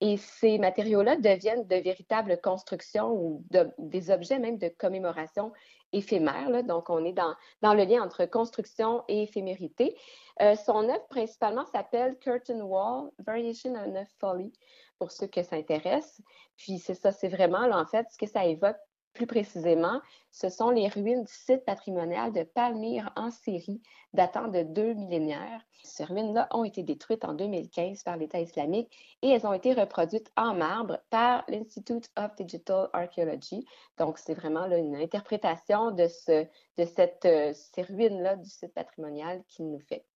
Et ces matériaux-là deviennent de véritables constructions ou de- des objets même de commémoration éphémères. là. Donc, on est dans, dans le lien entre construction et éphémérité. Euh, son œuvre principalement s'appelle Curtain Wall, Variation on a Folly, pour ceux que ça intéresse. Puis c'est ça, c'est vraiment, là, en fait, ce que ça évoque plus précisément, ce sont les ruines du site patrimonial de Palmyre en Syrie, datant de deux millénaires. Ces ruines-là ont été détruites en 2015 par l'État islamique et elles ont été reproduites en marbre par l'Institute of Digital Archaeology. Donc, c'est vraiment là, une interprétation de, ce, de cette, euh, ces ruines-là du site patrimonial qu'il nous fait.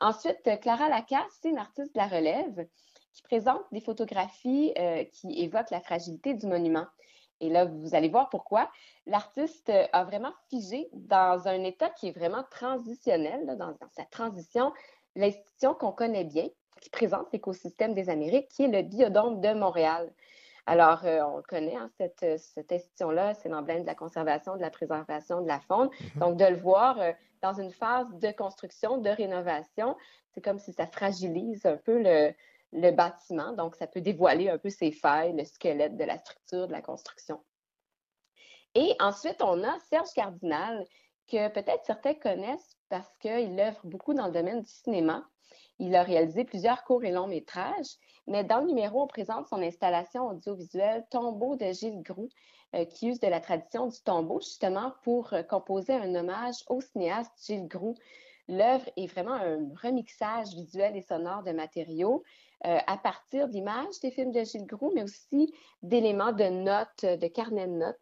Ensuite, euh, Clara Lacasse, c'est une artiste de la relève qui présente des photographies euh, qui évoquent la fragilité du monument. Et là, vous allez voir pourquoi. L'artiste euh, a vraiment figé dans un état qui est vraiment transitionnel, là, dans, dans sa transition, l'institution qu'on connaît bien, qui présente l'écosystème des Amériques, qui est le biodôme de Montréal. Alors, euh, on le connaît, hein, cette, euh, cette institution-là, c'est l'emblème de la conservation, de la préservation de la faune. Donc, de le voir euh, dans une phase de construction, de rénovation, c'est comme si ça fragilise un peu le, le bâtiment. Donc, ça peut dévoiler un peu ses failles, le squelette de la structure, de la construction. Et ensuite, on a Serge Cardinal, que peut-être certains connaissent parce qu'il œuvre beaucoup dans le domaine du cinéma. Il a réalisé plusieurs courts et longs métrages, mais dans le numéro, on présente son installation audiovisuelle Tombeau de Gilles Groux, euh, qui use de la tradition du tombeau justement pour euh, composer un hommage au cinéaste Gilles Groux. L'œuvre est vraiment un remixage visuel et sonore de matériaux euh, à partir d'images des films de Gilles Groux, mais aussi d'éléments de notes, de carnets de notes,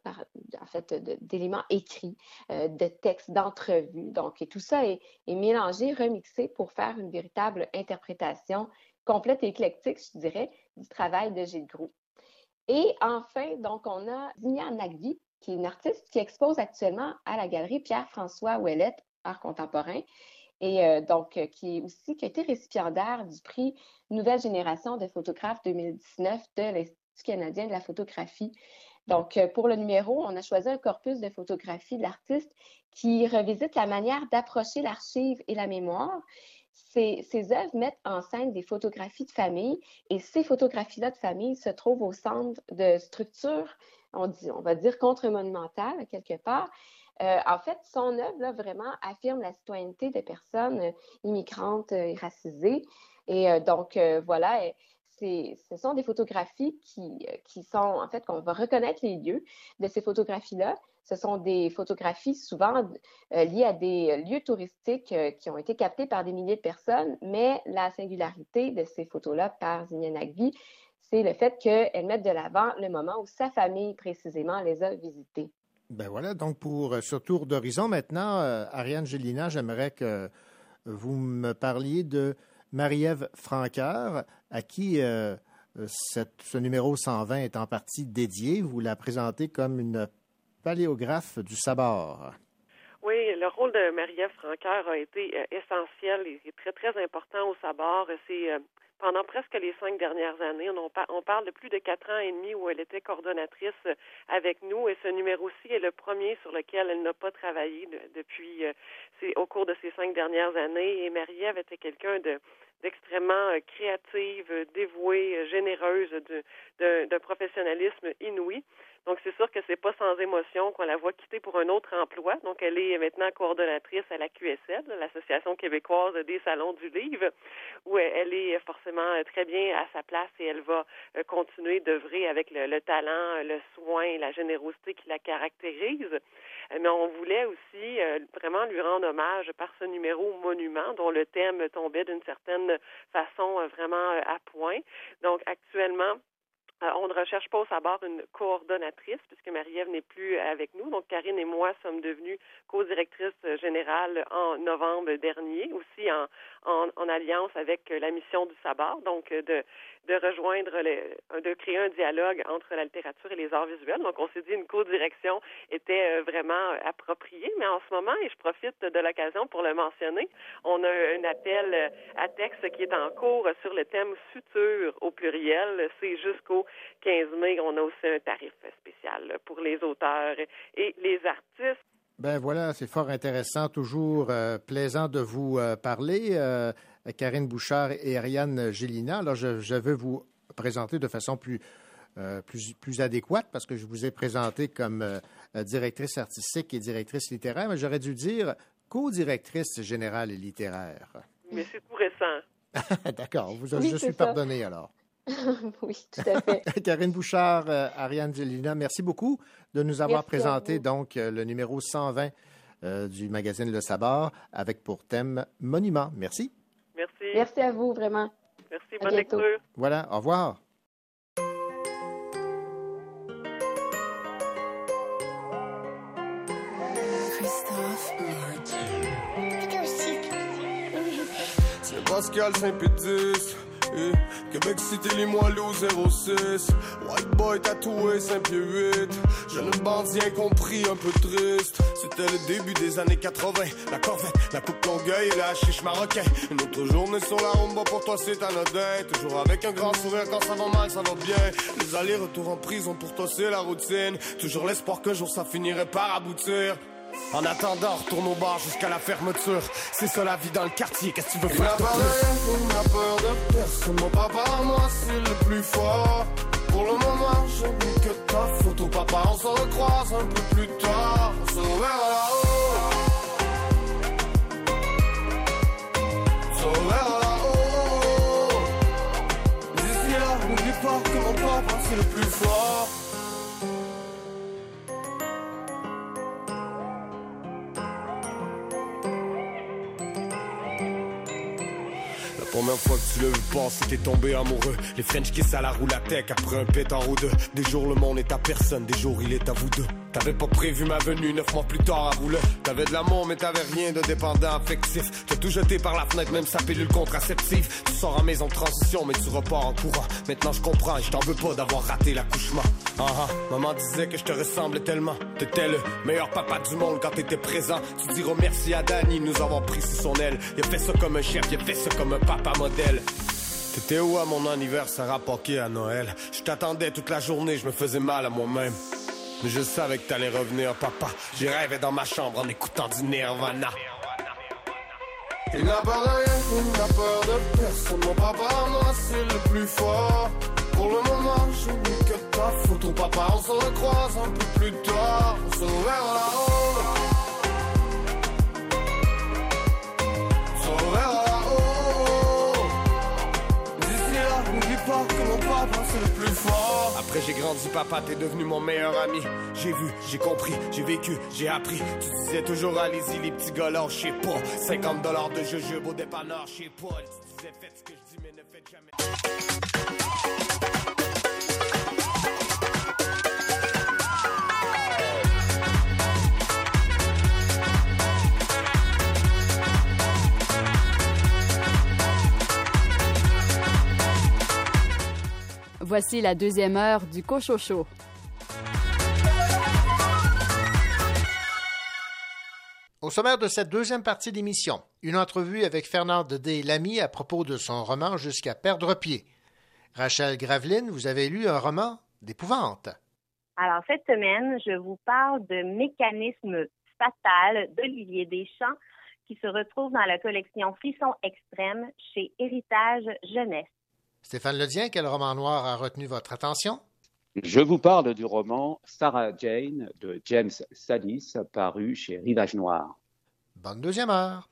en fait, d'éléments écrits, euh, de textes, d'entrevues. Donc, tout ça est, mélangé, remixé pour faire une véritable interprétation complète et éclectique, je dirais, du travail de Gilles Groux. Et enfin, donc, on a Zigna Nagvi, qui est une artiste qui expose actuellement à la galerie Pierre-François Ouellette, Art contemporain, et euh, donc euh, qui est aussi qui a été récipiendaire du prix Nouvelle génération de photographes 2019 de l'Institut canadien de la photographie. Donc, euh, pour le numéro, on a choisi un corpus de photographies de l'artiste qui revisite la manière d'approcher l'archive et la mémoire. Ces, œuvres mettent en scène des photographies de famille et ces photographies-là de famille se trouvent au centre de structures, on, on va dire contre-monumentales quelque part. Euh, en fait, son œuvre là, vraiment affirme la citoyenneté des personnes euh, immigrantes euh, et racisées. Et donc, voilà, ce sont des photographies qui, sont, en fait, qu'on va reconnaître les lieux de ces photographies-là. Ce sont des photographies souvent liées à des lieux touristiques qui ont été captés par des milliers de personnes, mais la singularité de ces photos-là par Zinia Nagvi, c'est le fait qu'elles mettent de l'avant le moment où sa famille précisément les a visités. Ben voilà, donc pour euh, ce tour d'horizon, maintenant, euh, Ariane Gélina, j'aimerais que vous me parliez de Marie-Ève Franqueur, à qui euh, euh, ce numéro 120 est en partie dédié. Vous la présentez comme une paléographe du sabord. Oui, le rôle de Marie-Ève Franqueur a été euh, essentiel et très, très important au sabord. C'est euh, pendant presque les cinq dernières années, on, on parle de plus de quatre ans et demi où elle était coordonnatrice euh, avec nous et ce numéro-ci est le premier sur lequel elle n'a pas travaillé de- depuis euh, au cours de ces cinq dernières années. Et Marie-Ève était quelqu'un de d'extrêmement euh, créative, dévouée, généreuse, d'un professionnalisme inouï. Donc, c'est sûr que c'est pas sans émotion qu'on la voit quitter pour un autre emploi. Donc, elle est maintenant coordonnatrice à la QSL, l'Association québécoise des salons du livre, où elle- est forcément euh, très bien à sa place et elle va euh, continuer d'œuvrer avec le, le talent, le soin, la générosité qui la caractérise. Euh, Mais on voulait aussi euh, vraiment lui rendre hommage par ce numéro monument dont le thème tombait d'une certaine façon euh, vraiment euh, à point. Donc, actuellement, euh, on ne recherche pas au sabord une coordonnatrice puisque Marie-Ève n'est plus avec nous. Donc, Karine et moi sommes devenues co-directrices générales en novembre dernier, aussi en, en, alliance avec la mission du sabord, donc euh, de, de rejoindre, de créer un dialogue entre la littérature et les arts visuels. Donc, on s'est dit une co-direction était euh, vraiment euh, appropriée. Mais en ce moment, et je profite de l'occasion pour le mentionner, on a un appel euh, à texte qui est en cours sur le thème futur au pluriel. C'est jusqu'au 15 mai. On a aussi un tarif spécial pour les auteurs et les artistes. Ben voilà, c'est fort intéressant, toujours euh, plaisant de vous euh, parler, euh, Karine Bouchard et Ariane Gélina. Alors, je, je veux vous présenter de façon plus, euh, plus, plus adéquate parce que je vous ai présenté comme euh, directrice artistique et directrice littéraire, mais j'aurais dû dire co-directrice générale et littéraire. Mais c'est tout récent. D'accord, vous- Oui, je suis ça. pardonné alors. oui, tout à fait. Karine Bouchard, euh, Ariane Gélina, merci beaucoup de nous avoir Merci présenté donc euh, le numéro 120 euh, du magazine Le Sabar avec pour thème Monument. Merci. Merci. Merci à vous, vraiment. Merci. À Bonne bientôt. lecture. Voilà, au revoir. Christophe C'est Pascal Saint-Pédis Québec Cité Limoilou 06 White boy tatoué 5 pieds 8 Jeune bandit incompris un peu triste. C'était le début des années 80 La corvette, la coupe longueuil et la chiche marocain Une autre journée sur la rumba pour toi c'est anodin. Toujours avec un grand sourire quand ça va mal ça va bien. Les allers-retours en prison pour toi c'est la routine. Toujours l'espoir qu'un jour ça finirait par aboutir en attendant, retourne au bar jusqu'à la fermeture. C'est ça la vie dans le quartier, qu'est-ce que tu veux faire de plus On a peur de personne, mon papa, moi c'est le plus fort. Pour le moment, je n'ai que ta photo, papa, on se recroise un peu plus tard. On se là-haut. On se là-haut. D'ici là, n'oublie pas que mon papa c'est le plus fort. Première fois que tu l'as vu passer, t'es tombé amoureux. Les French kiss à la roue la tech après un pétard ou deux. Des jours le monde est à personne, des jours il est à vous deux. T'avais pas prévu ma venue neuf mois plus tard à rouler. T'avais de l'amour mais t'avais rien de dépendant affectif. T'as tout jeté par la fenêtre, même sa pilule contraceptive. Tu sors en maison de transition mais tu repars en courant. Maintenant je comprends et je t'en veux pas d'avoir raté l'accouchement. Ah ah, maman disait que je te ressemblais tellement. T'étais le meilleur papa du monde quand t'étais présent. Tu diras merci à Danny nous avoir pris sous son aile. Il a fait ça comme un chef, il a fait ça comme un papa modèle. T'étais où à mon anniversaire à Pâquet à Noël? Je t'attendais toute la journée, je me faisais mal à moi-même. Mais je savais que t'allais revenir, papa. J'y rêvais dans ma chambre en écoutant du Nirvana. Il n'a pas rien, il n'a peur de personne. Mon papa, moi, c'est le plus fort. Pour le moment, je n'ai que ta photo, papa. On se recroise un peu plus tard. On se reverra là-haut. On se là, J'ai grandi, papa, t'es devenu mon meilleur ami. J'ai vu, j'ai compris, j'ai vécu, j'ai appris. Tu disais toujours, allez-y, les petits gars, là, je sais pas. 50 dollars de jujube au dépanneur, je sais pas. Tu disais, faites ce que je dis, mais ne faites jamais. Voici la deuxième heure du Cochocho. Au sommaire de cette deuxième partie d'émission, une entrevue avec Fernande D. Lamy à propos de son roman Jusqu'à perdre pied. Rachel Graveline, vous avez lu un roman d'épouvante. Alors, cette semaine, je vous parle de Mécanisme fatal d'Olivier Deschamps qui se retrouve dans la collection Frisson extrême chez Héritage Jeunesse. Stéphane Ledien, quel roman noir a retenu votre attention? Je vous parle du roman Sarah Jane de James Sadis, paru chez Rivage Noir. Bonne deuxième heure.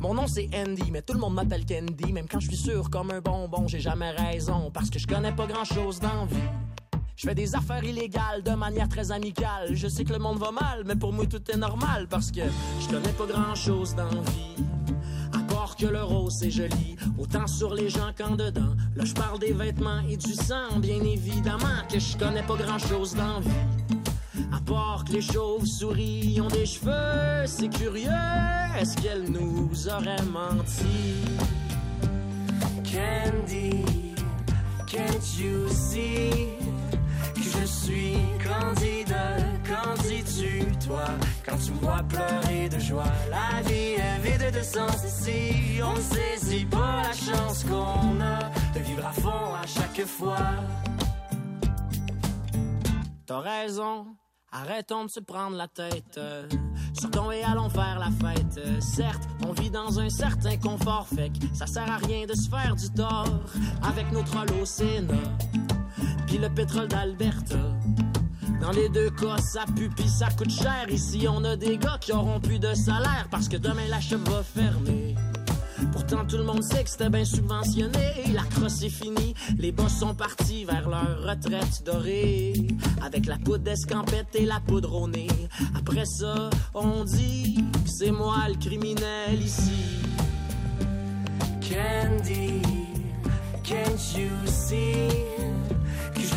Mon nom c'est Andy, mais tout le monde m'appelle Candy. Même quand je suis sûr comme un bonbon, j'ai jamais raison. Parce que je connais pas grand chose dans vie. Je fais des affaires illégales de manière très amicale. Je sais que le monde va mal, mais pour moi tout est normal. Parce que je connais pas grand chose dans vie. À part que le rose c'est joli, autant sur les gens qu'en dedans. Là je parle des vêtements et du sang, bien évidemment que je connais pas grand chose dans vie. À part que les chauves-souris ont des cheveux, c'est curieux, est-ce qu'elles nous auraient menti? Candy, can't you see? Suis candidat? Qu'en dis-tu, toi, quand tu me vois pleurer de joie? La vie est vide de sens ici, on ne saisit pas la chance qu'on a de vivre à fond à chaque fois? T'as raison, arrêtons de se prendre la tête. Sortons et allons faire la fête. Certes, on vit dans un certain confort, fait que ça sert à rien de se faire du tort avec au Sénat. Puis le pétrole d'Alberta. Dans les deux cas, ça pue pis ça coûte cher. Ici, on a des gars qui auront plus de salaire parce que demain la shop va fermer. Pourtant, tout le monde sait que c'était bien subventionné. La crosse est finie, les boss sont partis vers leur retraite dorée. Avec la poudre d'escampette et la poudre au nez. Après ça, on dit que c'est moi le criminel ici. Candy, can't you see?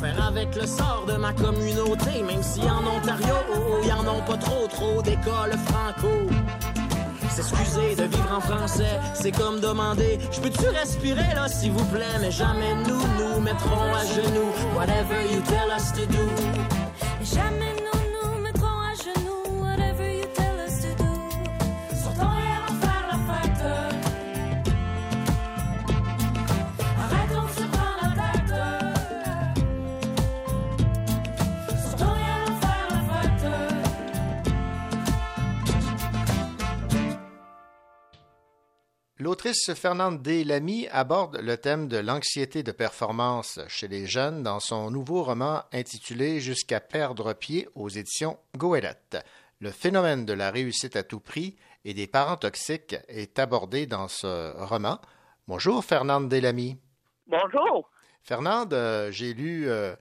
Faire avec le sort de ma communauté. Même si en Ontario, y en ont pas trop, trop d'écoles franco. S'excuser de vivre en français, c'est comme demander Je peux-tu respirer là, s'il vous plaît Mais jamais nous nous mettrons à genoux Whatever you tell us to do Fernande D. Lamy aborde le thème de l'anxiété de performance chez les jeunes dans son nouveau roman intitulé Jusqu'à perdre pied aux éditions Goélette. Le phénomène de la réussite à tout prix et des parents toxiques est abordé dans ce roman. Bonjour Fernande D. Lamy. Bonjour. Fernande, euh, j'ai lu euh,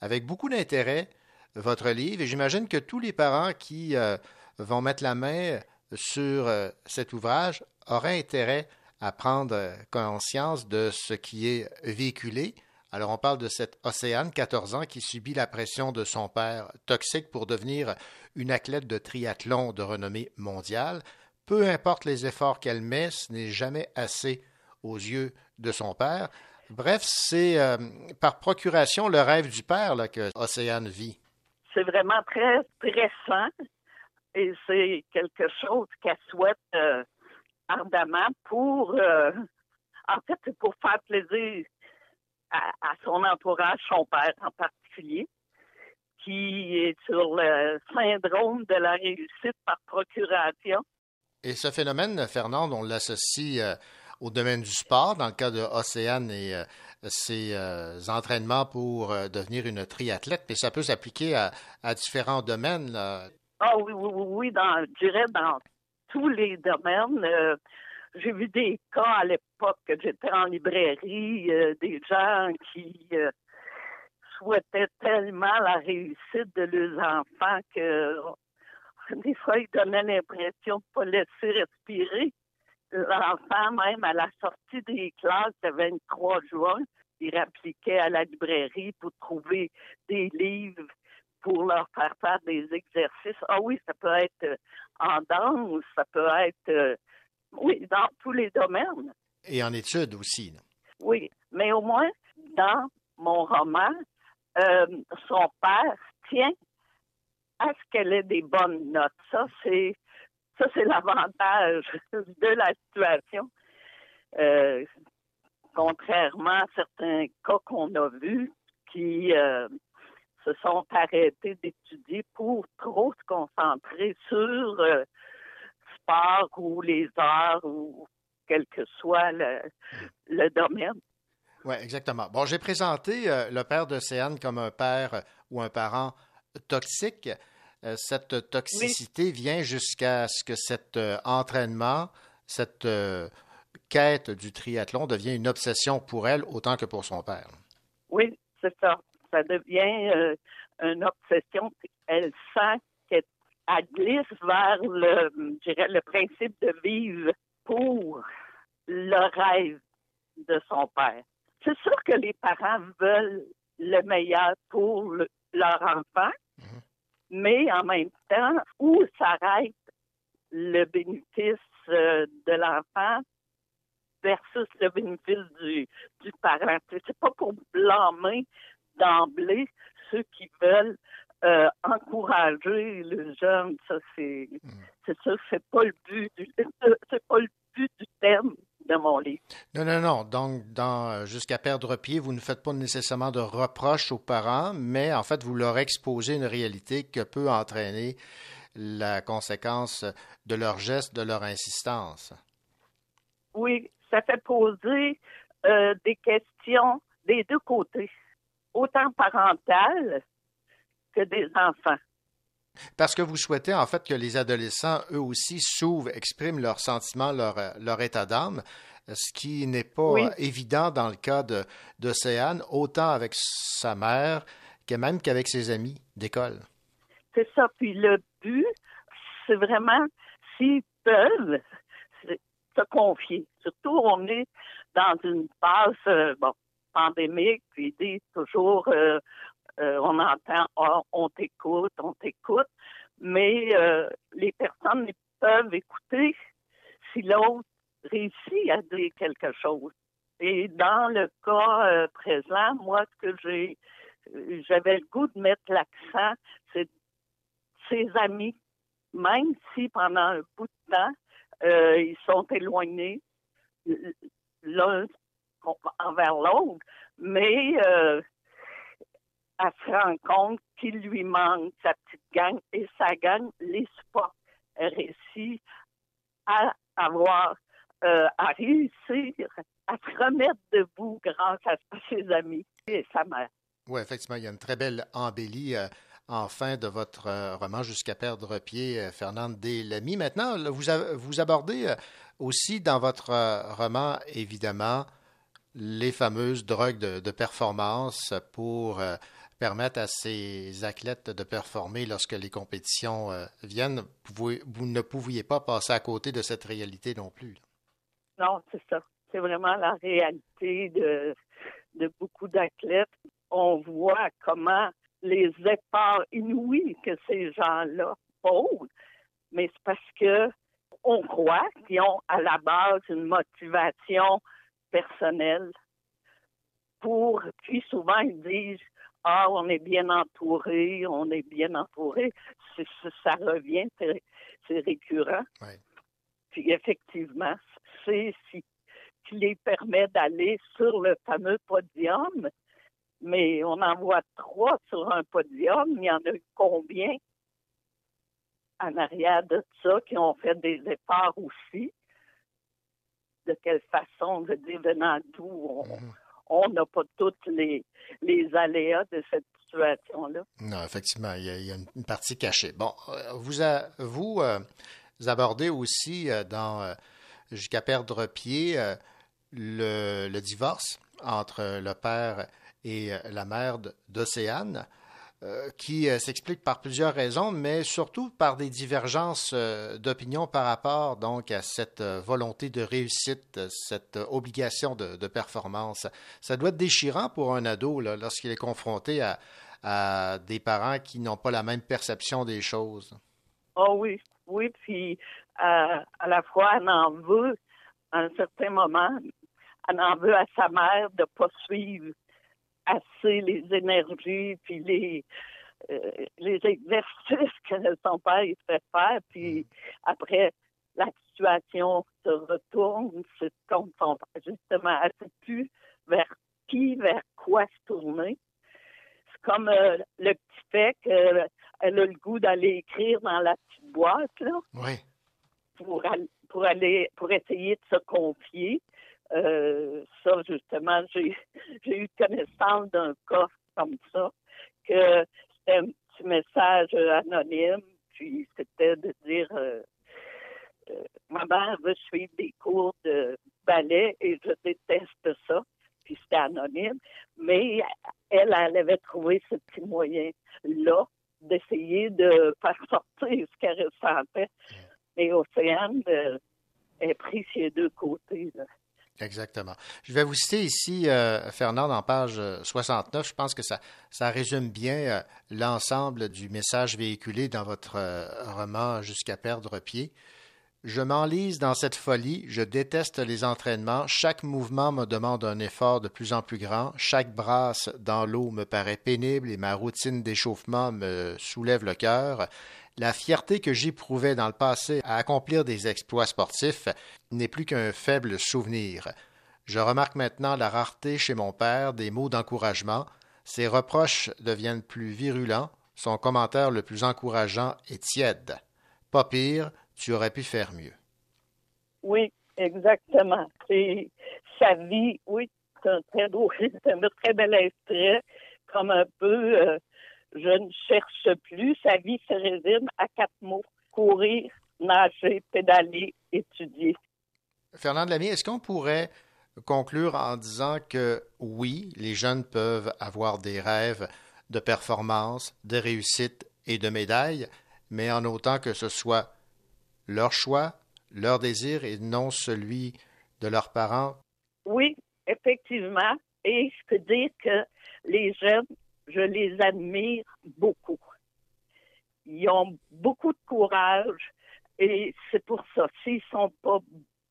avec beaucoup d'intérêt votre livre et j'imagine que tous les parents qui euh, vont mettre la main sur cet ouvrage auraient intérêt à prendre euh, conscience de ce qui est véhiculé. Alors, on parle de cette Océane, 14 ans, qui subit la pression de son père toxique pour devenir une athlète de triathlon de renommée mondiale. Peu importe les efforts qu'elle met, ce n'est jamais assez aux yeux de son père. Bref, c'est euh, par procuration le rêve du père que Océane vit. C'est vraiment très stressant et c'est quelque chose qu'elle souhaite euh, ardemment pour, euh, en fait, pour faire plaisir à, à son entourage, son père en particulier, qui est sur le syndrome de la réussite par procuration. Et ce phénomène, Fernande, on l'associe euh, au domaine du sport, dans le cas de Océane et euh, ses euh, entraînements pour devenir une triathlète, mais ça peut s'appliquer à, à différents domaines. là. Ah oui, oui, oui, oui, dans, je dirais dans tous les domaines. Euh, j'ai vu des cas à l'époque que j'étais en librairie, euh, des gens qui euh, souhaitaient tellement la réussite de leurs enfants que des fois ils donnaient l'impression de ne pas laisser respirer l'enfant même à la sortie des classes le 23 juin. Il appliquait à la librairie pour trouver des livres pour leur faire faire des exercices. Ah oui, ça peut être euh, en danse, ça peut être, euh, oui, dans tous les domaines. Et en études aussi. là. Oui, mais au moins, dans mon roman, euh, son père tient à ce qu'elle ait des bonnes notes. Ça, c'est ça, c'est l'avantage de la situation. Euh, contrairement à certains cas qu'on a vus qui euh, se sont arrêtés d'étudier pour trop se concentrer sur euh, sport ou les arts ou quel que soit le, le domaine. Oui, exactement. Bon, j'ai présenté euh, le père d'Océane comme un père euh, ou un parent toxique. Euh, cette toxicité vient jusqu'à ce que cet entraînement, cette quête du triathlon devient une obsession pour elle autant que pour son père. Oui, c'est ça. Ça devient euh, une obsession. Elle sent qu'elle elle glisse vers le, je dirais, le principe de vivre pour le rêve de son père. C'est sûr que les parents veulent le meilleur pour le- leur enfant, mais en même temps, où s'arrête le bénéfice euh, de l'enfant versus le bénéfice du, du parent? C'est pas pour blâmer d'emblée ceux qui veulent euh, encourager le jeune. Ça, c'est c'est ça, c'est pas le but du c'est pas le but du thème de mon livre. Non, non, non. Donc, dans euh, Jusqu'à perdre pied, vous ne faites pas nécessairement de reproches aux parents, mais en fait, vous leur exposez une réalité que peut entraîner la conséquence de leur geste, de leur insistance. Oui, ça fait poser euh, des questions des deux côtés, autant parentales que des enfants. Parce que vous souhaitez en fait que les adolescents, eux aussi, s'ouvrent, expriment leurs sentiments, leur, euh, leur état d'âme, ce qui n'est pas Oui. évident dans le cas de- d'Océane, autant avec sa mère que même qu'avec ses amis d'école. C'est ça. Puis le but, c'est vraiment s'ils peuvent se confier. Surtout, on est dans une phase euh, bon, pandémique, puis ils toujours, euh, euh, on entend, Ah, on t'écoute, on t'écoute, mais euh, les personnes peuvent écouter si l'autre réussit à dire quelque chose. Et dans le cas présent, moi, ce que j'ai, j'avais le goût de mettre l'accent, c'est ses amis, même si pendant un bout de temps, ils sont éloignés l'un envers l'autre, mais euh, elle se rend compte qu'il lui manque sa petite gang et sa gang les supporte. Elle réussit à avoir, euh, à réussir à se remettre debout grâce à ses amis et sa mère. Oui, effectivement, il y a une très belle embellie euh, en fin de votre euh, roman Jusqu'à perdre pied, Fernande Delamy. Maintenant, vous, vous abordez aussi dans votre roman, évidemment, les fameuses drogues de, performance pour euh, permettre à ces athlètes de performer lorsque les compétitions euh, viennent. Vous, ne pouviez pas passer à côté de cette réalité non plus. Non, c'est ça. C'est vraiment la réalité de, de beaucoup d'athlètes, on voit comment les efforts inouïs que ces gens-là posent, mais c'est parce que on croit qu'ils ont à la base une motivation personnelle pour, puis souvent ils disent ah, on est bien entouré, on est bien entouré. C'est- ça revient, c'est récurrent. Puis effectivement, c'est ce qui les permet d'aller sur le fameux podium. Mais on en voit trois sur un podium. Il y en a eu combien en arrière de ça qui ont fait des efforts aussi? De quelle façon, de dire venant d'où on- on n'a pas toutes les, les aléas de cette situation-là. Non, effectivement, il y a, il y a une, partie cachée. Bon, euh, vous, a- vous, euh, vous abordez aussi euh, dans euh, Jusqu'à perdre pied le, le divorce entre le père et la mère d'Océane, euh, qui euh, s'explique par plusieurs raisons, mais surtout par des divergences euh, d'opinion par rapport donc à cette volonté de réussite, cette obligation de, performance. Ça doit être déchirant pour un ado lorsqu'il est confronté à, des parents qui n'ont pas la même perception des choses. Oh oui, oui, puis à la fois, elle en veut, à un certain moment, elle en veut à sa mère de pas suivre assez les énergies, puis les, euh, les exercices que son père il fait faire, puis après, la situation se retourne, c'est comme son père, justement, elle ne sait plus vers qui, vers quoi se tourner. C'est comme euh, le petit fait qu'elle a le goût d'aller écrire dans la petite boîte, là Oui. pour, pour aller pour essayer de se confier. Euh, ça, justement, j'ai eu connaissance d'un cas comme ça, que c'était un petit message anonyme, puis c'était de dire euh, euh, ma mère veut suivre des cours de ballet et je déteste ça, puis c'était anonyme, mais elle, elle avait trouvé ce petit moyen-là d'essayer de faire sortir ce qu'elle ressentait. Mais Océane est pris sur les deux côtés. là. Exactement. Je vais vous citer ici, euh, Fernand, en page euh, 69. Je pense que ça, ça résume bien euh, l'ensemble du message véhiculé dans votre euh, roman Jusqu'à perdre pied. Je m'enlise dans cette folie, je déteste les entraînements, chaque mouvement me demande un effort de plus en plus grand, chaque brasse dans l'eau me paraît pénible et ma routine d'échauffement me soulève le cœur. La fierté que j'éprouvais dans le passé à accomplir des exploits sportifs n'est plus qu'un faible souvenir. Je remarque maintenant la rareté chez mon père des mots d'encouragement. Ses reproches deviennent plus virulents, son commentaire le plus encourageant est tiède. Pas pire, tu aurais pu faire mieux. Oui, exactement. C'est sa vie, oui, c'est un très beau, c'est un très bel extrait, comme un peu euh, je ne cherche plus. Sa vie se résume à quatre mots courir, nager, pédaler, étudier. Fernand Lamy, est-ce qu'on pourrait conclure en disant que oui, les jeunes peuvent avoir des rêves de performance, de réussite et de médailles, mais en autant que ce soit leur choix, leur désir et non celui de leurs parents? Oui, effectivement. Et je peux dire que les jeunes, je les admire beaucoup. Ils ont beaucoup de courage et c'est pour ça. S'ils ne sont pas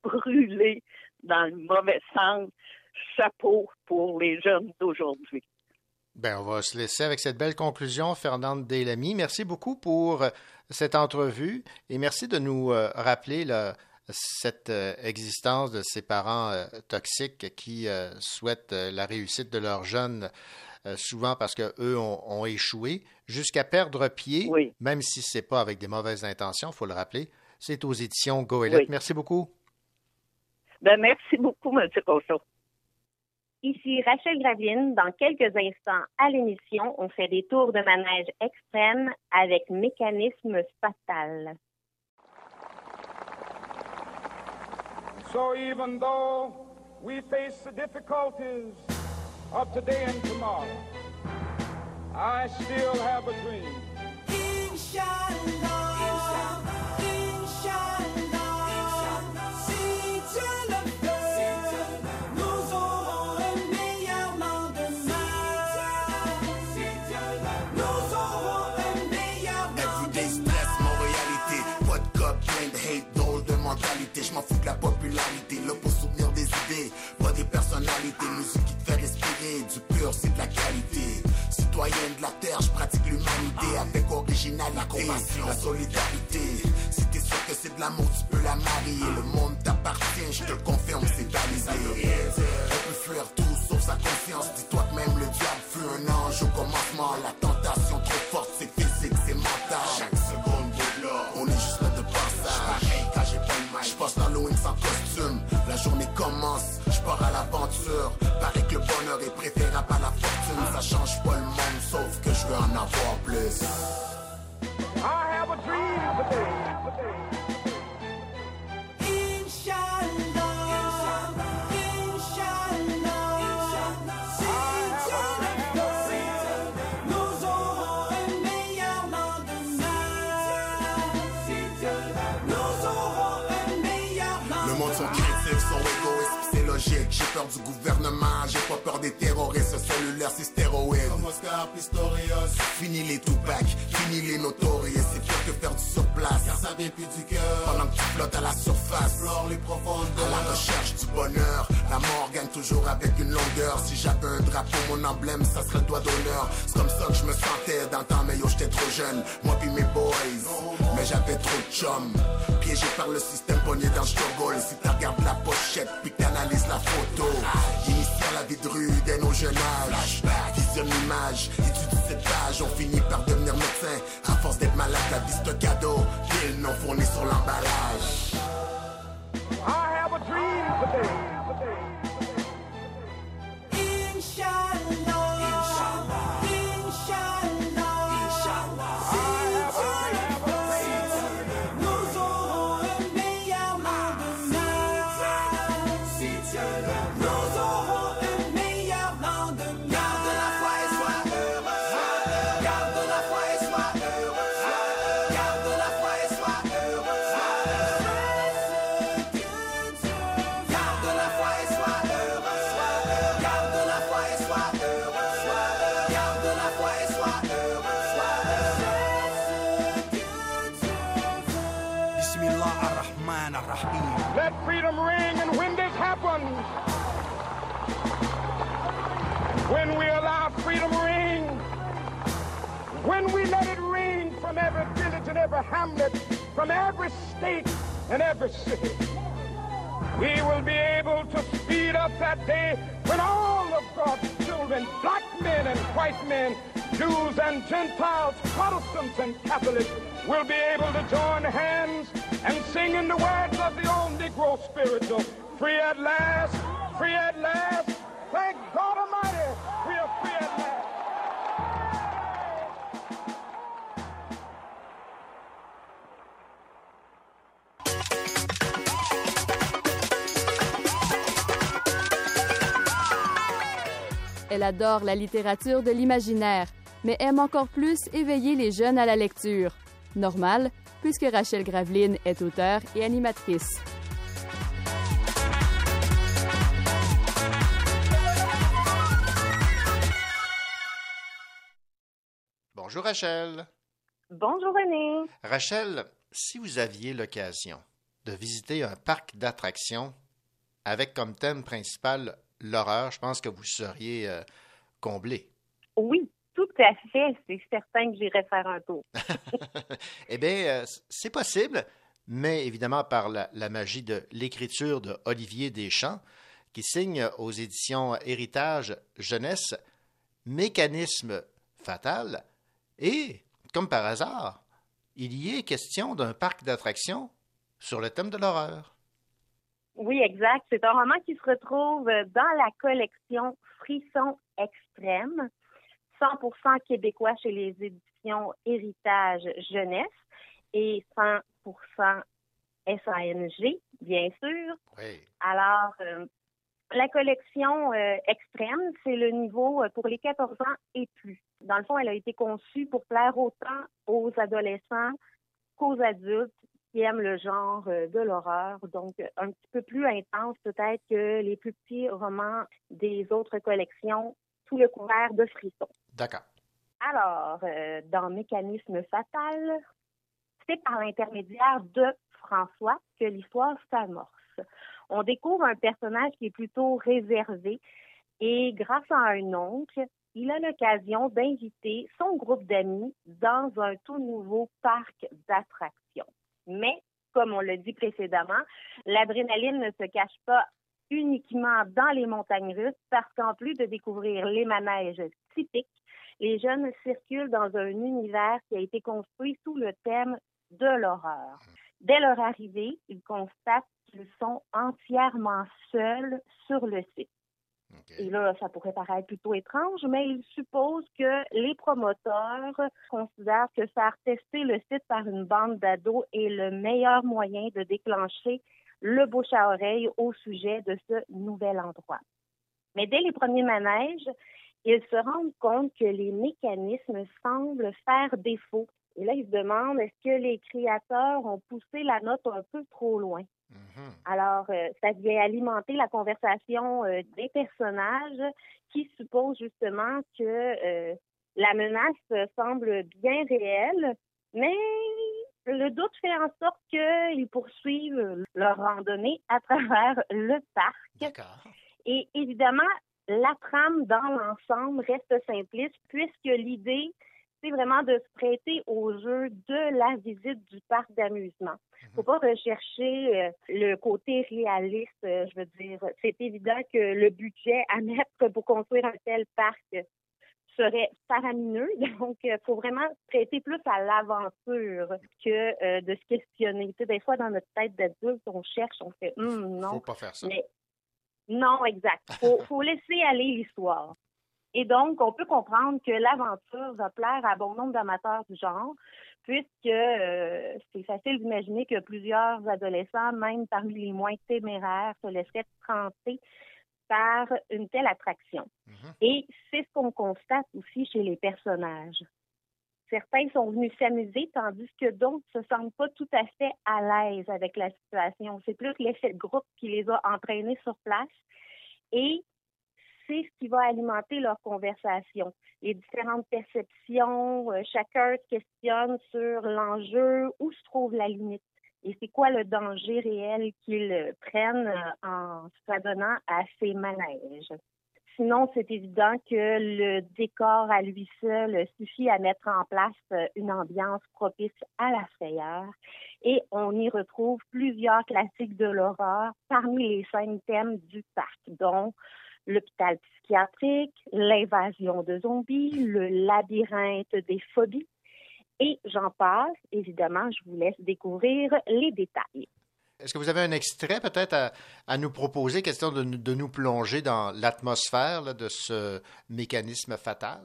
brûlés dans le mauvais sens, chapeau pour les jeunes d'aujourd'hui. Ben, on va se laisser avec cette belle conclusion, Fernande Delamy. Merci beaucoup pour euh, cette entrevue et merci de nous euh, rappeler cette euh, existence de ces parents toxiques qui souhaitent la réussite de leurs jeunes, euh, souvent parce qu'eux ont, ont échoué, jusqu'à perdre pied, même si ce n'est pas avec des mauvaises intentions, il faut le rappeler. C'est aux éditions Goélette. Oui. Merci beaucoup. Ben, merci beaucoup, M. Cochon. Ici Rachel Graveline. Dans quelques instants à l'émission, on fait des tours de manège extrêmes avec mécanisme fatal. So even though we face the difficulties of today and tomorrow, I still have a dream. Citoyen de la terre, je pratique l'humanité avec originalité, la solidarité. Si t'es sûr que c'est de l'amour, tu peux la marier. Le monde t'appartient, je te le confirme, c'est balisé. On peut fuir tout sauf sa conscience. Dis-toi que même le diable fut un ange au commencement. La tentation trop forte, c'est physique, c'est mental. Chaque seconde de là, on est juste là de passage. Pareil quand j'ai pas le. Je passe l'Halloween sans costume. Pars à l'aventure. Paraît que le bonheur est préférable à la fortune. Ça change pas le monde, sauf que je veux en avoir plus. I have a dream. Terroristes. Cellulaire, c'est stéroïde. Oscar Pistorius. Fini les Tupac, fini les notorious. Car ça vient plus du cœur. Pendant que tu flottes à la surface. Les profondeurs. À la recherche du bonheur. La mort gagne toujours avec une longueur. Si j'avais un drapeau, mon emblème, ça serait le doigt d'honneur. C'est comme ça que je me sentais dans le temps, mais yo, j'étais trop jeune. Moi puis mes boys. Mais j'avais trop de chum. Piégé par le système pogné dans le. Si tu regardes la pochette, puis t'analyses la photo. Initié à la vie de rue dès nos jeunes âges. Visionne l'image, étudie page. On finit par devenir médecin. À force d'être malade, la un cadeau. Pile non fourni sur l'emballage. I have a dream today. From every state and every city, we will be able to speed up that day when all of God's children, black men and white men, Jews and Gentiles, Protestants and Catholics, will be able to join hands and sing in the words of the old Negro spiritual, free at last, free at last. Thank God Almighty, Elle adore la littérature de l'imaginaire, mais aime encore plus éveiller les jeunes à la lecture. Normal, puisque Rachel Graveline est auteure et animatrice. Bonjour Rachel. Bonjour René. Rachel, si vous aviez l'occasion de visiter un parc d'attractions avec comme thème principal l'horreur, je pense que vous seriez euh, comblé. Oui, tout à fait. C'est certain que j'irai faire un tour. Eh bien, euh, c'est possible, mais évidemment par la, la magie de l'écriture de Olivier Deschamps, qui signe aux éditions Héritage Jeunesse Mécanisme fatal. Et, comme par hasard, il y est question d'un parc d'attractions sur le thème de l'horreur. Oui, exact. C'est un roman qui se retrouve dans la collection Frisson Extrême, 100% québécois chez les éditions Héritage Jeunesse et 100% SANG, bien sûr. Alors, euh, la collection euh, extrême, c'est le niveau euh, pour les 14 ans et plus. Dans le fond, elle a été conçue pour plaire autant aux adolescents qu'aux adultes qui aiment le genre euh, de l'horreur, donc un petit peu plus intense peut-être que les plus petits romans des autres collections sous le couvert de frissons. D'accord. Alors, euh, dans Mécanisme fatal, c'est par l'intermédiaire de François que l'histoire s'amorce. On découvre un personnage qui est plutôt réservé, Et grâce à un oncle, il a l'occasion d'inviter son groupe d'amis dans un tout nouveau parc d'attractions. Mais, comme on l'a dit précédemment, l'adrénaline ne se cache pas uniquement dans les montagnes russes parce qu'en plus de découvrir les manèges typiques, les jeunes circulent dans un univers qui a été construit sous le thème de l'horreur. Dès leur arrivée, ils constatent qu'ils sont entièrement seuls sur le site. Et là, ça pourrait paraître plutôt étrange, mais ils supposent que les promoteurs considèrent que faire tester le site par une bande d'ados est le meilleur moyen de déclencher le bouche à oreille au sujet de ce nouvel endroit. Mais dès les premiers manèges, ils se rendent compte que les mécanismes semblent faire défaut. Et là, ils se demandent est-ce que les créateurs ont poussé la note un peu trop loin? Alors, euh, ça vient alimenter la conversation euh, des personnages qui supposent justement que euh, la menace semble bien réelle, mais le doute fait en sorte qu'ils poursuivent leur randonnée à travers le parc. Et évidemment, la trame dans l'ensemble reste simpliste puisque l'idée, c'est vraiment de se prêter au jeu de la visite du parc d'amusement. Faut pas rechercher euh, le côté réaliste, euh, je veux dire. C'est évident que le budget à mettre pour construire un tel parc serait faramineux. Donc, il faut vraiment se prêter plus à l'aventure que euh, de se questionner. Tu sais, des fois, dans notre tête d'adulte, on cherche, on fait Hum, non. Faut pas faire ça. Mais non, exact. Faut, faut laisser aller l'histoire. Et donc, on peut comprendre que l'aventure va plaire à bon nombre d'amateurs du genre, puisque euh, c'est facile d'imaginer que plusieurs adolescents, même parmi les moins téméraires, se laisseraient tenter par une telle attraction. Et c'est ce qu'on constate aussi chez les personnages. Certains sont venus s'amuser, tandis que d'autres se sentent pas tout à fait à l'aise avec la situation. C'est plus l'effet de groupe qui les a entraînés sur place. Et c'est ce qui va alimenter leur conversation. Les différentes perceptions, euh, chacun questionne sur l'enjeu, où se trouve la limite et c'est quoi le danger réel qu'ils prennent euh, en s'adonnant à ces manèges. Sinon, c'est évident que le décor à lui seul suffit à mettre en place euh, une ambiance propice à la frayeur et on y retrouve plusieurs classiques de l'horreur parmi les cinq thèmes du parc, dont l'hôpital psychiatrique, l'invasion de zombies, le labyrinthe des phobies, et j'en passe. Évidemment, je vous laisse découvrir les détails. Est-ce que vous avez un extrait peut-être à, à nous proposer, question de, nous- de nous plonger dans l'atmosphère de ce mécanisme fatal?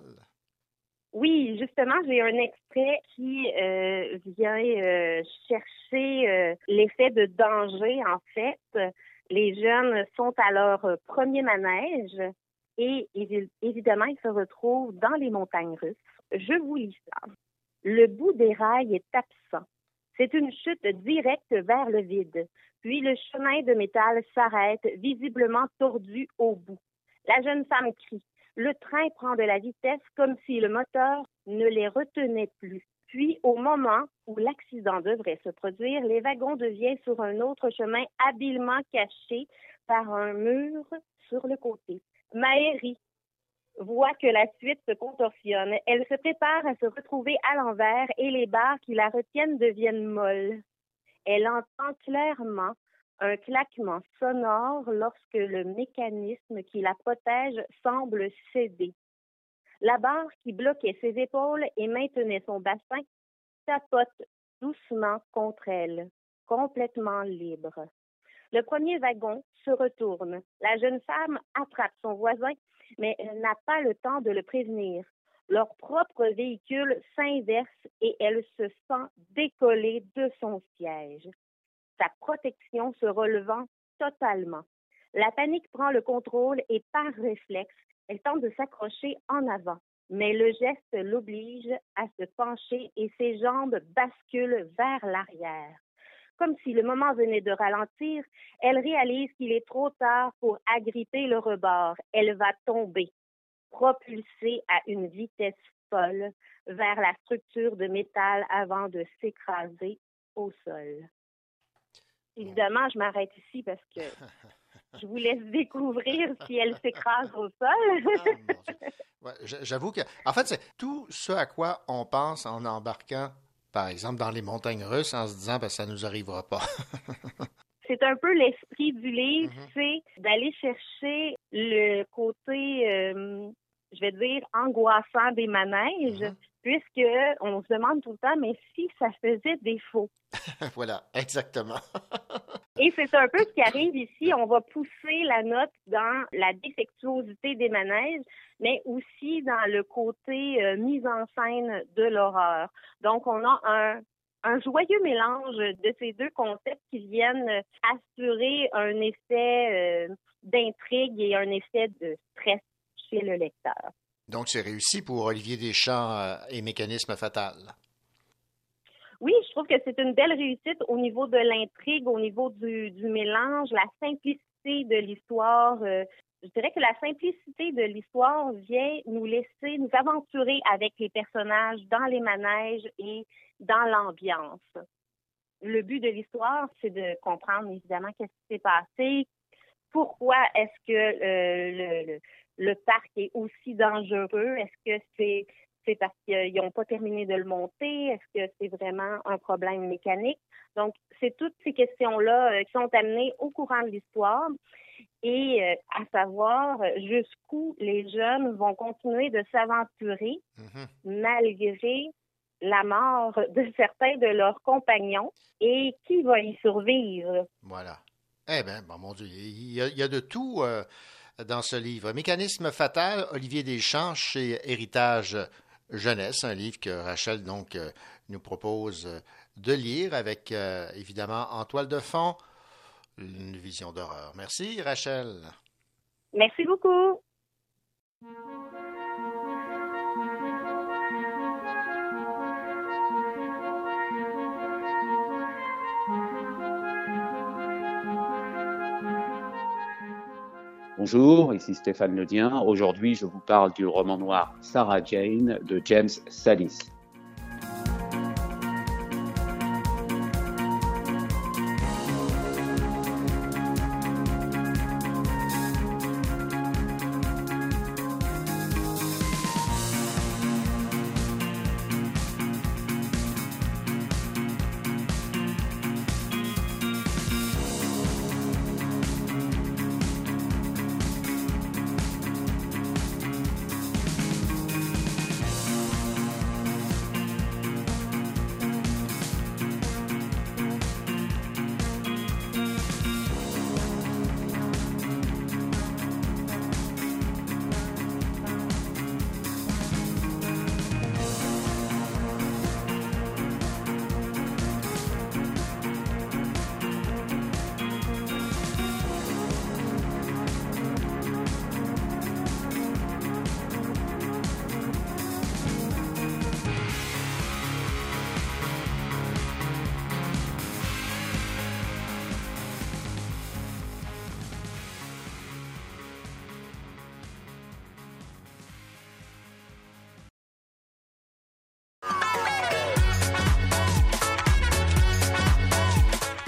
Oui, justement, j'ai un extrait qui euh, vient euh, chercher euh, l'effet de danger, en fait. Les jeunes sont à leur euh, premier manège et évi- évidemment, ils se retrouvent dans les montagnes russes. Je vous lis ça. Le bout des rails est absent. C'est une chute directe vers le vide. Puis le chemin de métal s'arrête, visiblement tordu au bout. La jeune femme crie. Le train prend de la vitesse comme si le moteur ne les retenait plus. Puis, au moment où l'accident devrait se produire, les wagons deviennent sur un autre chemin habilement caché par un mur sur le côté. Maëri voit que la suite se contorsionne. Elle se prépare à se retrouver à l'envers et les barres qui la retiennent deviennent molles. Elle entend clairement un claquement sonore lorsque le mécanisme qui la protège semble céder. La barre qui bloquait ses épaules et maintenait son bassin tapote doucement contre elle, complètement libre. Le premier wagon se retourne. La jeune femme attrape son voisin, mais elle n'a pas le temps de le prévenir. Leur propre véhicule s'inverse et elle se sent décoller de son siège. Sa protection se relevant totalement. La panique prend le contrôle et par réflexe, elle tente de s'accrocher en avant. Mais le geste l'oblige à se pencher et ses jambes basculent vers l'arrière. Comme si le moment venait de ralentir, elle réalise qu'il est trop tard pour agripper le rebord. Elle va tomber, propulsée à une vitesse folle vers la structure de métal avant de s'écraser au sol. Évidemment, je m'arrête ici parce que je vous laisse découvrir si elle s'écrase au sol. Ouais, j- J'avoue que, en fait, c'est tout ce à quoi on pense en embarquant, par exemple, dans les montagnes russes, en se disant, ben, ça nous arrivera pas. c'est un peu l'esprit du livre, Mm-hmm. c'est d'aller chercher le côté, euh, je vais dire, angoissant des manèges, Mm-hmm. Puisque on se demande tout le temps, mais si ça faisait défaut? voilà, exactement. Et c'est un peu ce qui arrive ici. On va pousser la note dans la défectuosité des manèges, mais aussi dans le côté euh, mise en scène de l'horreur. Donc, on a un, un joyeux mélange de ces deux concepts qui viennent assurer un effet euh, d'intrigue et un effet de stress chez le lecteur. Donc, c'est réussi pour Olivier Deschamps euh, et Mécanisme Fatal. Oui, je trouve que c'est une belle réussite au niveau de l'intrigue, au niveau du, mélange, la simplicité de l'histoire. Euh, je dirais que la simplicité de l'histoire vient nous laisser nous aventurer avec les personnages dans les manèges et dans l'ambiance. Le but de l'histoire, c'est de comprendre évidemment qu'est-ce qui s'est passé, pourquoi est-ce que euh, le, le parc est aussi dangereux, est-ce que c'est c'est parce qu'ils n'ont pas terminé de le monter? Est-ce que c'est vraiment un problème mécanique? Donc, c'est toutes ces questions-là euh, qui sont amenées au courant de l'histoire et euh, à savoir jusqu'où les jeunes vont continuer de s'aventurer malgré la mort de certains de leurs compagnons et qui va y survivre? Voilà. Eh bien, bon, mon Dieu, il y a, il y a de tout euh, dans ce livre. Mécanisme fatal, Olivier Deschamps chez Héritage Jeunesse, un livre que Rachel donc euh, nous propose euh, de lire avec euh, évidemment en toile de fond une vision d'horreur. Merci Rachel. Merci beaucoup. Bonjour, ici Stéphane Ledien. Aujourd'hui, je vous parle du roman noir Sarah Jane de James Salis.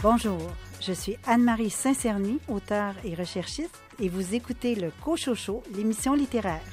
Bonjour, je suis Anne-Marie Saint-Cerny, auteure et recherchiste, et vous écoutez le Cochocho, l'émission littéraire.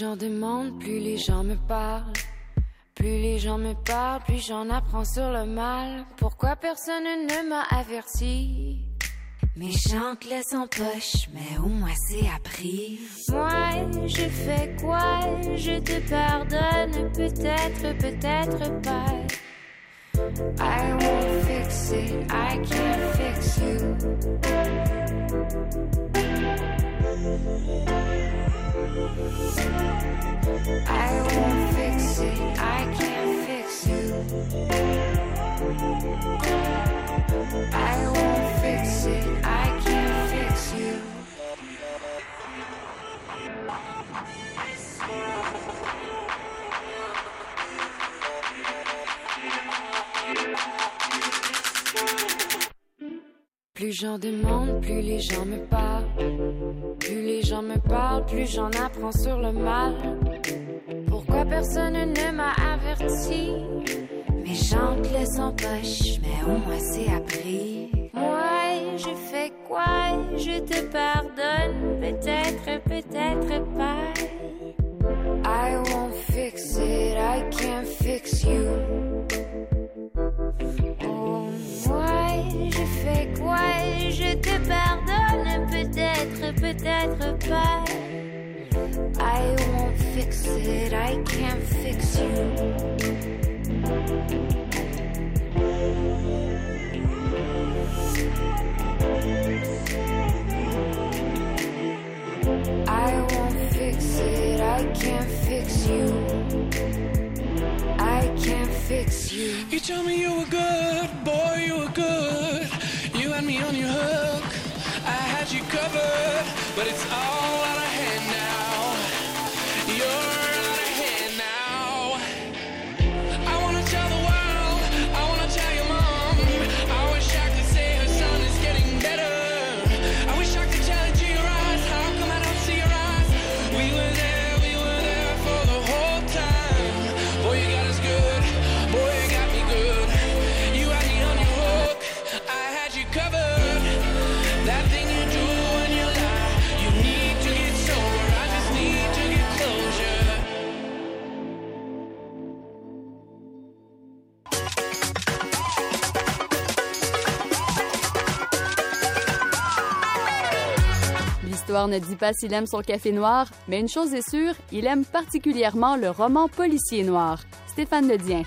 J'en demande, plus les gens me parlent. Plus les gens me parlent, plus j'en apprends sur le mal. Pourquoi personne ne m'a averti? Mes chante laisse en poche, mais au moins c'est appris. Moi, j'ai fait quoi? Je te pardonne, peut-être, peut-être pas. I won't fix it, I can't fix you. I won't fix it, I can't fix you. I won't fix it, I can't fix you. Plus j'en demande, plus les gens me parlent. Plus les gens me parlent, plus j'en apprends sur le mal. Pourquoi personne ne m'a averti? Mes laissent en poche, mais au moins c'est appris. Moi, je fais quoi? Je te pardonne, peut-être, peut-être pas. I won't fix it, I can't fix you. Oh, je fais quoi? Je te pardonne, peut-être, peut-être pas. I won't fix it, I can't fix you. I won't fix it, I can't fix you. I can't fix you. You told me you were good, boy, you were good. Had me on your hook, I had you covered, but it's all out of L'histoire ne dit pas s'il aime son café noir, mais une chose est sûre, il aime particulièrement le roman policier noir. Stéphane Ledien.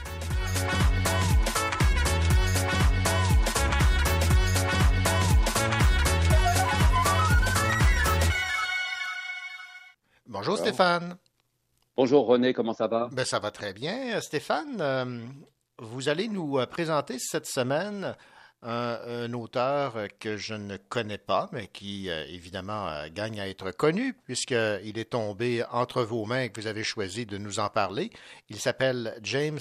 Bonjour Stéphane. Bonjour René, comment ça va? Ben, ça va très bien. Stéphane, euh, vous allez nous euh, présenter cette semaine un, auteur que je ne connais pas, mais qui euh, évidemment euh, gagne à être connu puisqu'il est tombé entre vos mains et que vous avez choisi de nous en parler. Il s'appelle James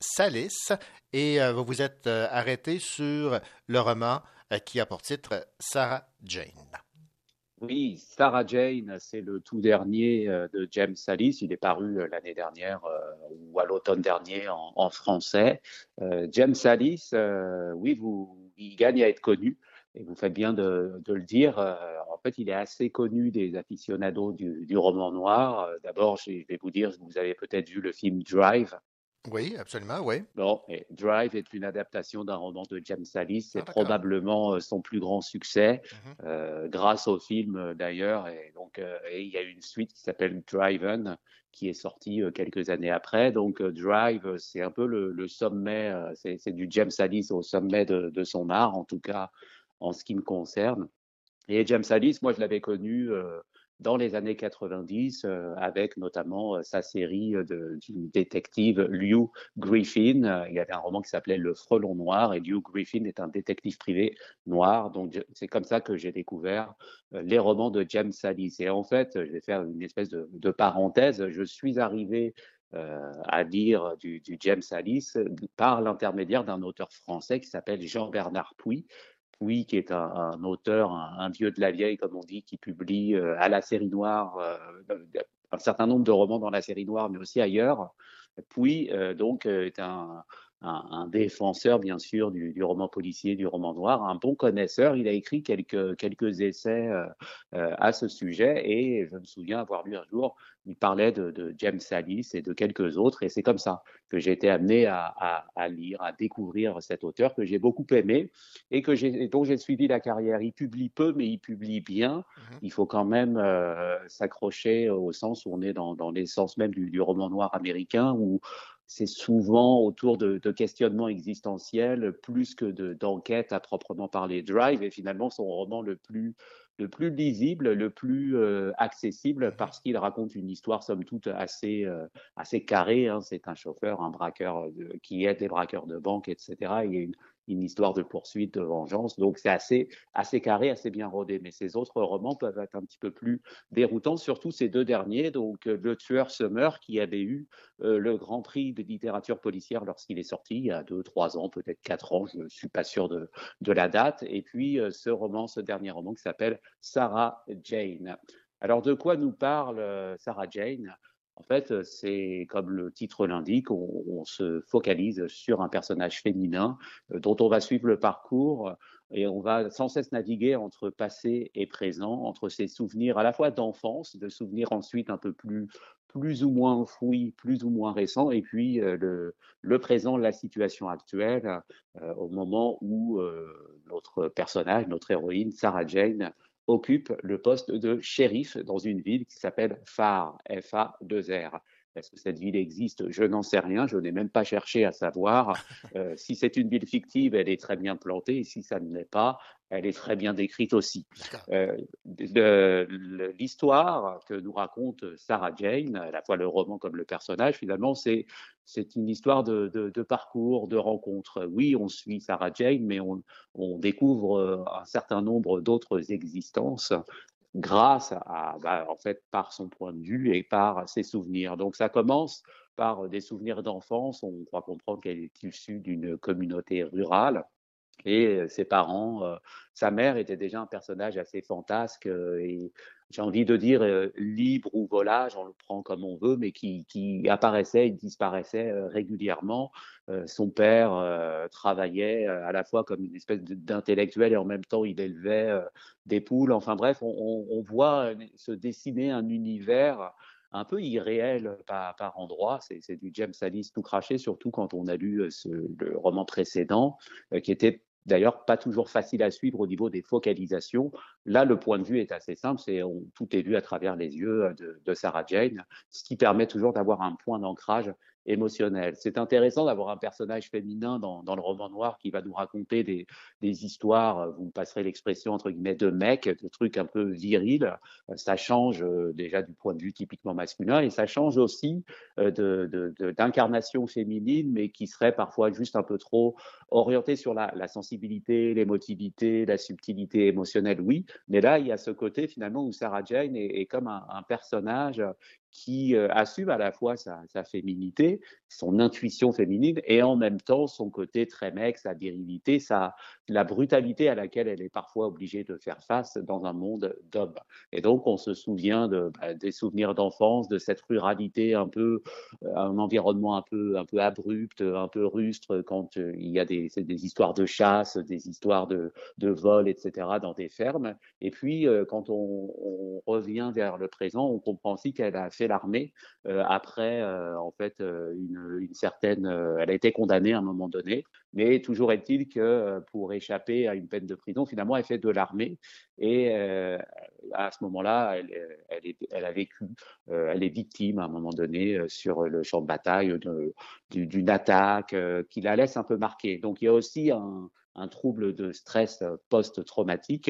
Salis et euh, vous vous êtes arrêté sur le roman qui a pour titre Sarah Jane. Oui, Sarah Jane, c'est le tout dernier de James Salis. Il est paru l'année dernière ou à l'automne dernier en, français. James Salis, oui, vous, il gagne à être connu. Et vous faites bien de, le dire. Euh, en fait, il est assez connu des aficionados du, du roman noir. Euh, D'abord, je vais vous dire, vous avez peut-être vu le film Drive. Oui, absolument, oui. Bon, et Drive est une adaptation d'un roman de James Salis. C'est Ah, probablement euh, son plus grand succès, Mhm. euh, grâce au film euh, d'ailleurs. Et donc, euh, et il y a une suite qui s'appelle Driven, qui est sortie euh, quelques années après. Donc, Drive, c'est un peu le, le sommet, c'est du James Salis au sommet de, de son art, en tout cas en ce qui me concerne. Et James Salis, moi, je l'avais connu dans les années 90, euh, avec notamment euh, sa série euh, de, du détective Lew Griffin. Il y avait un roman qui s'appelait Le Frelon Noir, et Lew Griffin est un détective privé noir. Donc, c'est comme ça que j'ai découvert les romans de James Salis. Et en fait, je vais faire une espèce de, parenthèse. Je suis arrivé à lire du, James Salis par l'intermédiaire d'un auteur français qui s'appelle Jean-Bernard Pouy. Pouy, qui est un, auteur, un, un vieux de la vieille, comme on dit, qui publie euh, à la série noire euh, un certain nombre de romans dans la série noire, mais aussi ailleurs. Pouy, euh, donc, est un, un, un défenseur, bien sûr, du, du roman policier, du roman noir, un bon connaisseur. Il a écrit quelques, quelques essais euh, euh, à ce sujet et je me souviens avoir lu un jour, il parlait de, de James Salis et de quelques autres et c'est comme ça que j'ai été amené à, à, à lire, à découvrir cet auteur que j'ai beaucoup aimé et que j'ai, dont j'ai suivi la carrière. Il publie peu, mais il publie bien. Il faut quand même euh, s'accrocher au sens où on est dans, dans l'essence même du, du roman noir américain où c'est souvent autour de, de questionnements existentiels plus que de, d'enquêtes à proprement parler. Drive est finalement son roman le plus le plus lisible, le plus euh, accessible parce qu'il raconte une histoire somme toute assez euh, assez carrée. Hein. C'est un chauffeur, un braqueur de- qui aide les braqueurs de banque, etc. Il y a une, une histoire de poursuite, de vengeance. Donc c'est assez assez carré, assez bien rodé. Mais ces autres romans peuvent être un petit peu plus déroutants, surtout ces deux derniers. Donc euh, Le Tueur meurt, qui avait eu euh, le Grand Prix de littérature policière lorsqu'il est sorti il y a deux, trois ans, peut-être quatre ans. Je suis pas sûr de la date. Et puis euh, ce roman, ce dernier roman qui s'appelle Sarah Jane. Alors de quoi nous parle Sarah Jane? En fait, euh, c'est comme le titre l'indique, on, se focalise sur un personnage féminin euh, dont on va suivre le parcours et on va sans cesse naviguer entre passé et présent, entre ses souvenirs à la fois d'enfance, de souvenirs ensuite un peu plus plus ou moins enfouis, plus ou moins récents, et puis euh, le, présent, la situation actuelle, au moment où notre personnage, notre héroïne, Sarah Jane, occupe le poste de shérif dans une ville qui s'appelle Phare, F-A-2-R. Est-ce que cette ville existe? Je n'en sais rien, je n'ai même pas cherché à savoir. Euh, si c'est une ville fictive, elle est très bien plantée, et si ça ne l'est pas, elle est très bien décrite aussi. Euh, L'histoire que nous raconte Sarah Jane, à la fois le roman comme le personnage, finalement, c'est c'est une histoire de, de, de parcours, de rencontres. Oui, on suit Sarah Jane, mais on, on découvre euh, un certain nombre d'autres existences grâce à, bah, en fait, par son point de vue et par ses souvenirs. Donc, ça commence par des souvenirs d'enfance. On croit comprendre qu'elle est issue d'une communauté rurale. Et euh, ses parents, euh, sa mère était déjà un personnage assez fantasque euh, et j'ai envie de dire euh, libre ou volage, on le prend comme on veut, mais qui, qui apparaissait et disparaissait euh, régulièrement. Euh, son père travaillait à la fois comme une espèce d'intellectuel et en même temps il élevait des poules. Enfin bref, on, on- on voit se dessiner un univers un peu irréel par, par endroits. C'est du James Salis tout craché, surtout quand on a lu ce, le roman précédent, qui était d'ailleurs pas toujours facile à suivre au niveau des focalisations. Là, le point de vue est assez simple, tout est vu à travers les yeux euh, de Sarah Jane, ce qui permet toujours d'avoir un point d'ancrage émotionnelle. C'est intéressant d'avoir un personnage féminin dans, dans, le roman noir qui va nous raconter des, des histoires, vous me passerez l'expression entre guillemets, de mecs, de trucs un peu virils. Ça change euh, déjà du point de vue typiquement masculin et ça change aussi euh, d'incarnation de, de, féminine, mais qui serait parfois juste un peu trop orienté sur la, la sensibilité, l'émotivité, la subtilité émotionnelle, oui. Mais là, il y a ce côté finalement où Sarah Jane est, comme un personnage qui euh, assume à la fois sa, sa, féminité, son intuition féminine, et en même temps son côté très mec, sa virilité, sa, la brutalité à laquelle elle est parfois obligée de faire face dans un monde d'hommes. Et donc on se souvient bah, des souvenirs d'enfance, de cette ruralité un peu, euh, un environnement un peu, un peu abrupt, un peu rustre, quand euh, il y a des, des histoires de chasse, des histoires de, de vol, etc., dans des fermes. Et puis euh, quand on, revient vers le présent, on comprend aussi qu'elle a fait l'armée après en fait une, une certaine elle a été condamnée à un moment donné mais toujours est-il que pour échapper à une peine de prison finalement elle fait de l'armée et à ce moment-là elle, est, a vécu elle est victime à un moment donné sur le champ de bataille d'une attaque qui la laisse un peu marquée donc il y a aussi un trouble de stress post-traumatique.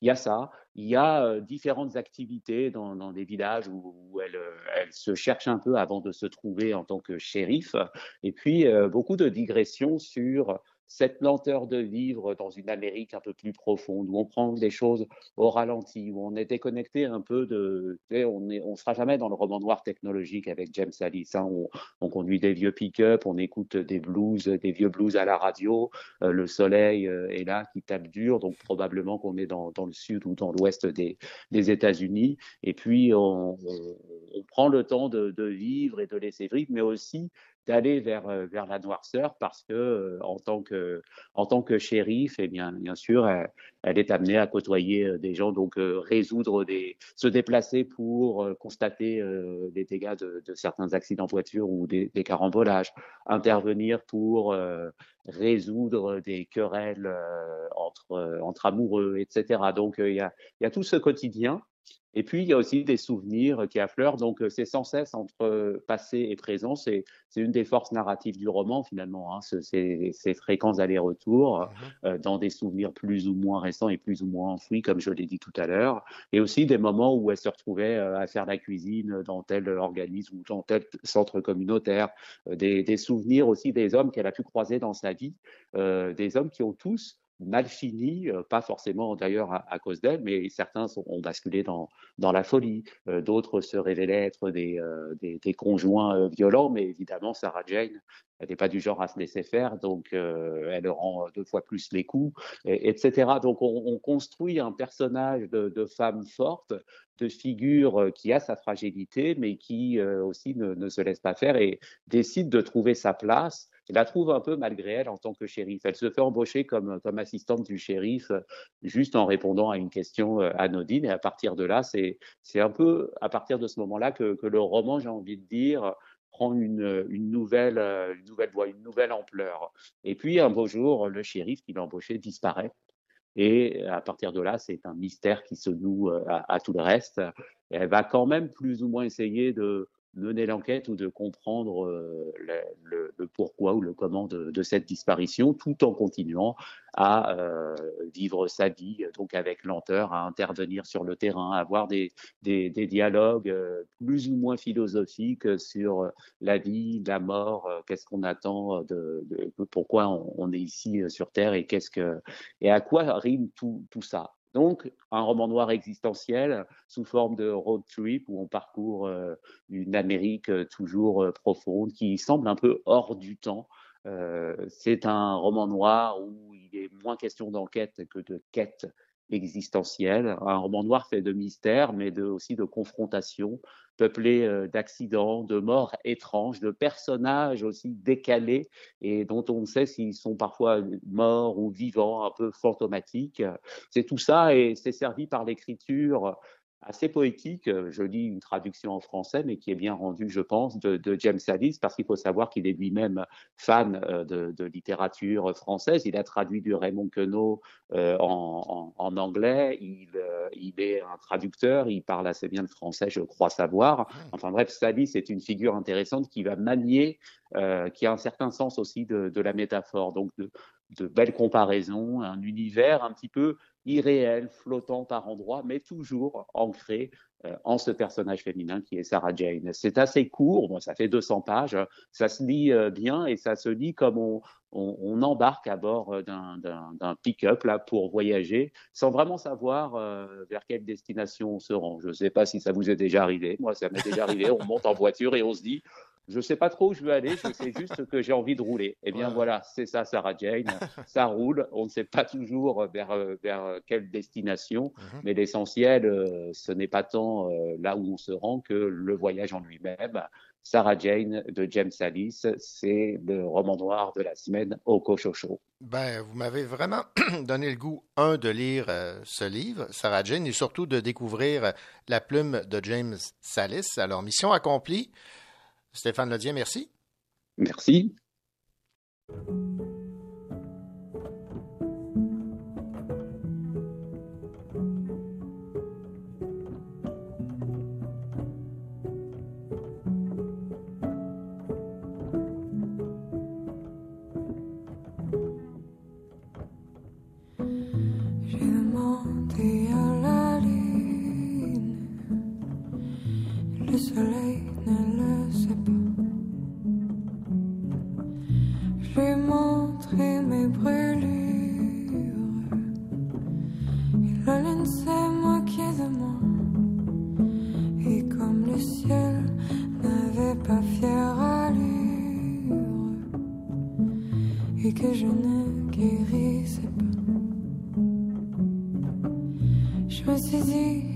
Il y a ça. Il y a euh, différentes activités dans, dans des villages où, où elle, elle, se cherche un peu avant de se trouver en tant que shérif. Et puis, euh, beaucoup de digressions sur cette lenteur de vivre dans une Amérique un peu plus profonde, où on prend des choses au ralenti, où on est déconnecté un peu de, on est, on sera jamais dans le roman noir technologique avec James Alice. Hein, on, on, conduit des vieux pick-up, on écoute des blues, des vieux blues à la radio. Euh, le soleil euh, est là qui tape dur, donc probablement qu'on est dans, le sud ou dans l'ouest des, États-Unis. Et puis on, prend le temps de vivre et de laisser vivre, mais aussi d'aller vers vers la noirceur parce que en tant que en tant que shérif et eh bien bien sûr elle, elle, est amenée à côtoyer des gens donc résoudre des se déplacer pour constater euh, des dégâts de, de, certains accidents de voiture ou des, des carambolages intervenir pour euh, résoudre des querelles euh, entre entre amoureux etc donc il y a il y a tout ce quotidien et puis, il y a aussi des souvenirs qui affleurent. Donc, c'est sans cesse entre passé et présent. C'est une des forces narratives du roman, finalement. Hein, ces, ces fréquents allers-retours euh, dans des souvenirs plus ou moins récents et plus ou moins enfouis, comme je l'ai dit tout à l'heure. Et aussi des moments où elle se retrouvait à faire la cuisine dans tel organisme ou dans tel centre communautaire. Des, des souvenirs aussi des hommes qu'elle a pu croiser dans sa vie. Euh, des hommes qui ont tous mal fini, pas forcément d'ailleurs à, cause d'elle, mais certains sont, ont basculé dans, la folie, euh, d'autres se révélaient être des, euh, conjoints euh, violents, mais évidemment Sarah Jane, elle n'est pas du genre à se laisser faire, donc elle rend deux fois plus les coups, et, etc. Donc on, on, construit un personnage de, femme forte, de figure qui a sa fragilité, mais qui aussi ne se laisse pas faire et décide de trouver sa place il la trouve un peu malgré elle en tant que shérif. Elle se fait embaucher comme, comme assistante du shérif juste en répondant à une question anodine. Et à partir de là, c'est un peu à partir de ce moment-là que, que le roman, j'ai envie de dire, prend une, une, nouvelle, une nouvelle voie, une nouvelle ampleur. Et puis, un beau jour, le shérif qui l'a embauché disparaît. Et à partir de là, c'est un mystère qui se noue à, tout le reste. Elle va quand même plus ou moins essayer de, mener l'enquête ou de comprendre euh, le, pourquoi ou le comment de, cette disparition, tout en continuant à euh, vivre sa vie, donc avec lenteur, à intervenir sur le terrain, à avoir des, des, dialogues euh, plus ou moins philosophiques sur la vie, la mort, qu'est-ce qu'on attend, de, pourquoi on, on, est ici sur Terre et qu'est-ce que et à quoi rime tout, tout ça. Donc, un roman noir existentiel sous forme de road trip où on parcourt euh, une Amérique euh, toujours euh, profonde qui semble un peu hors du temps. C'est un roman noir où il est moins question d'enquête que de quête existentielle. Un roman noir fait de mystère, mais de, aussi de confrontation, peuplé euh, d'accidents, de morts étranges, de personnages aussi décalés et dont on ne sait s'ils sont parfois morts ou vivants, un peu fantomatiques. C'est tout ça et c'est servi par l'écriture assez poétique. Euh, je lis une traduction en français, mais qui est bien rendue, je pense, de, de James Sallis, parce qu'il faut savoir qu'il est lui-même fan euh, de, de, littérature française. Il a traduit du Raymond Queneau euh, en, en, en, anglais. Il, euh, il, est un traducteur. Il parle assez bien le français, je crois savoir. Enfin bref, Sallis est une figure intéressante qui va manier, euh, qui a un certain sens aussi de, de la métaphore. Donc de, belles comparaisons, un univers un petit peu irréel, flottant par endroits, mais toujours ancré euh, en ce personnage féminin qui est Sarah Jane. C'est assez court, bon, ça fait 200 pages, ça se lit euh, bien et ça se lit comme on, on, embarque à bord euh, d'un pick-up là pour voyager, sans vraiment savoir vers quelle destination on se rend. Je ne sais pas si ça vous est déjà arrivé. Moi, ça m'est déjà arrivé. On monte en voiture et on se dit je sais pas trop où je veux aller, je sais juste que j'ai envie de rouler. Eh bien ouais. voilà, c'est ça Sarah Jane, ça roule, on ne sait pas toujours vers, vers quelle destination, mm -hmm. mais l'essentiel, euh, ce n'est pas tant euh, là où on se rend que le voyage en lui-même. Sarah Jane de James Sallis, c'est le roman noir de la semaine au Cochocho. Ben, vous m'avez vraiment donné le goût, un, de lire euh, ce livre, Sarah Jane, et surtout de découvrir la plume de James Sallis. Alors, mission accomplie. Stéphane Lodien, merci. Merci. La lune s'est moquée de moi. Et comme le ciel n'avait pas fière allure, et que je ne guérissais pas. Je me suis dit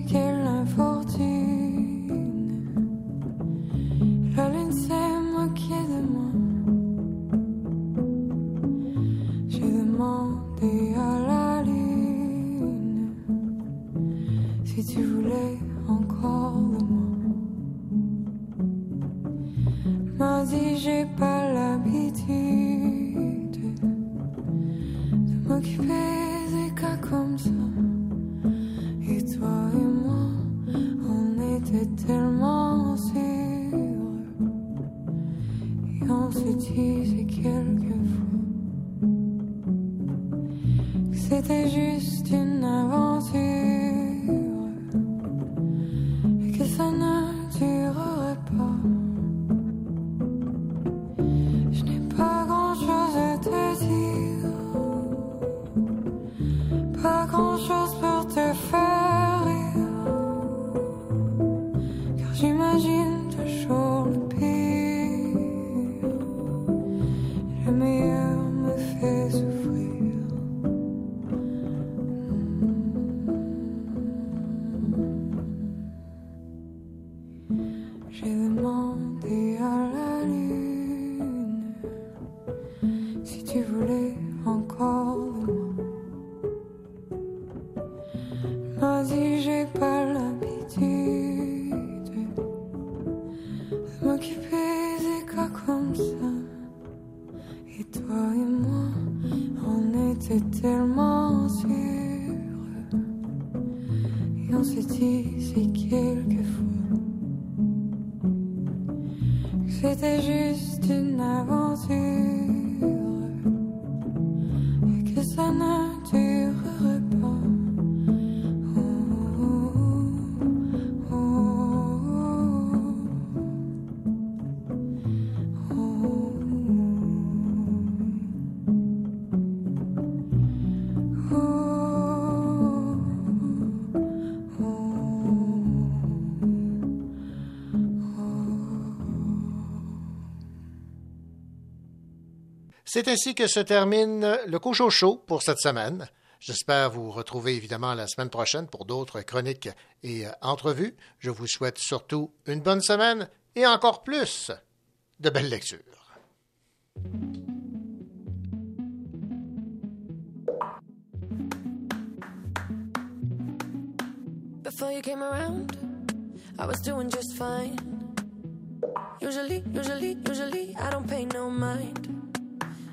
C'est ainsi que se termine le Cochon Show pour cette semaine. J'espère vous retrouver évidemment la semaine prochaine pour d'autres chroniques et euh, entrevues. Je vous souhaite surtout une bonne semaine et encore plus de belles lectures. Usually, usually, usually, I don't pay no mind.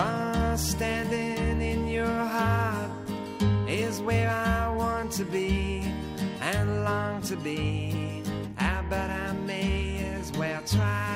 far standing in your heart is where I want to be and long to be. I bet I may as well try.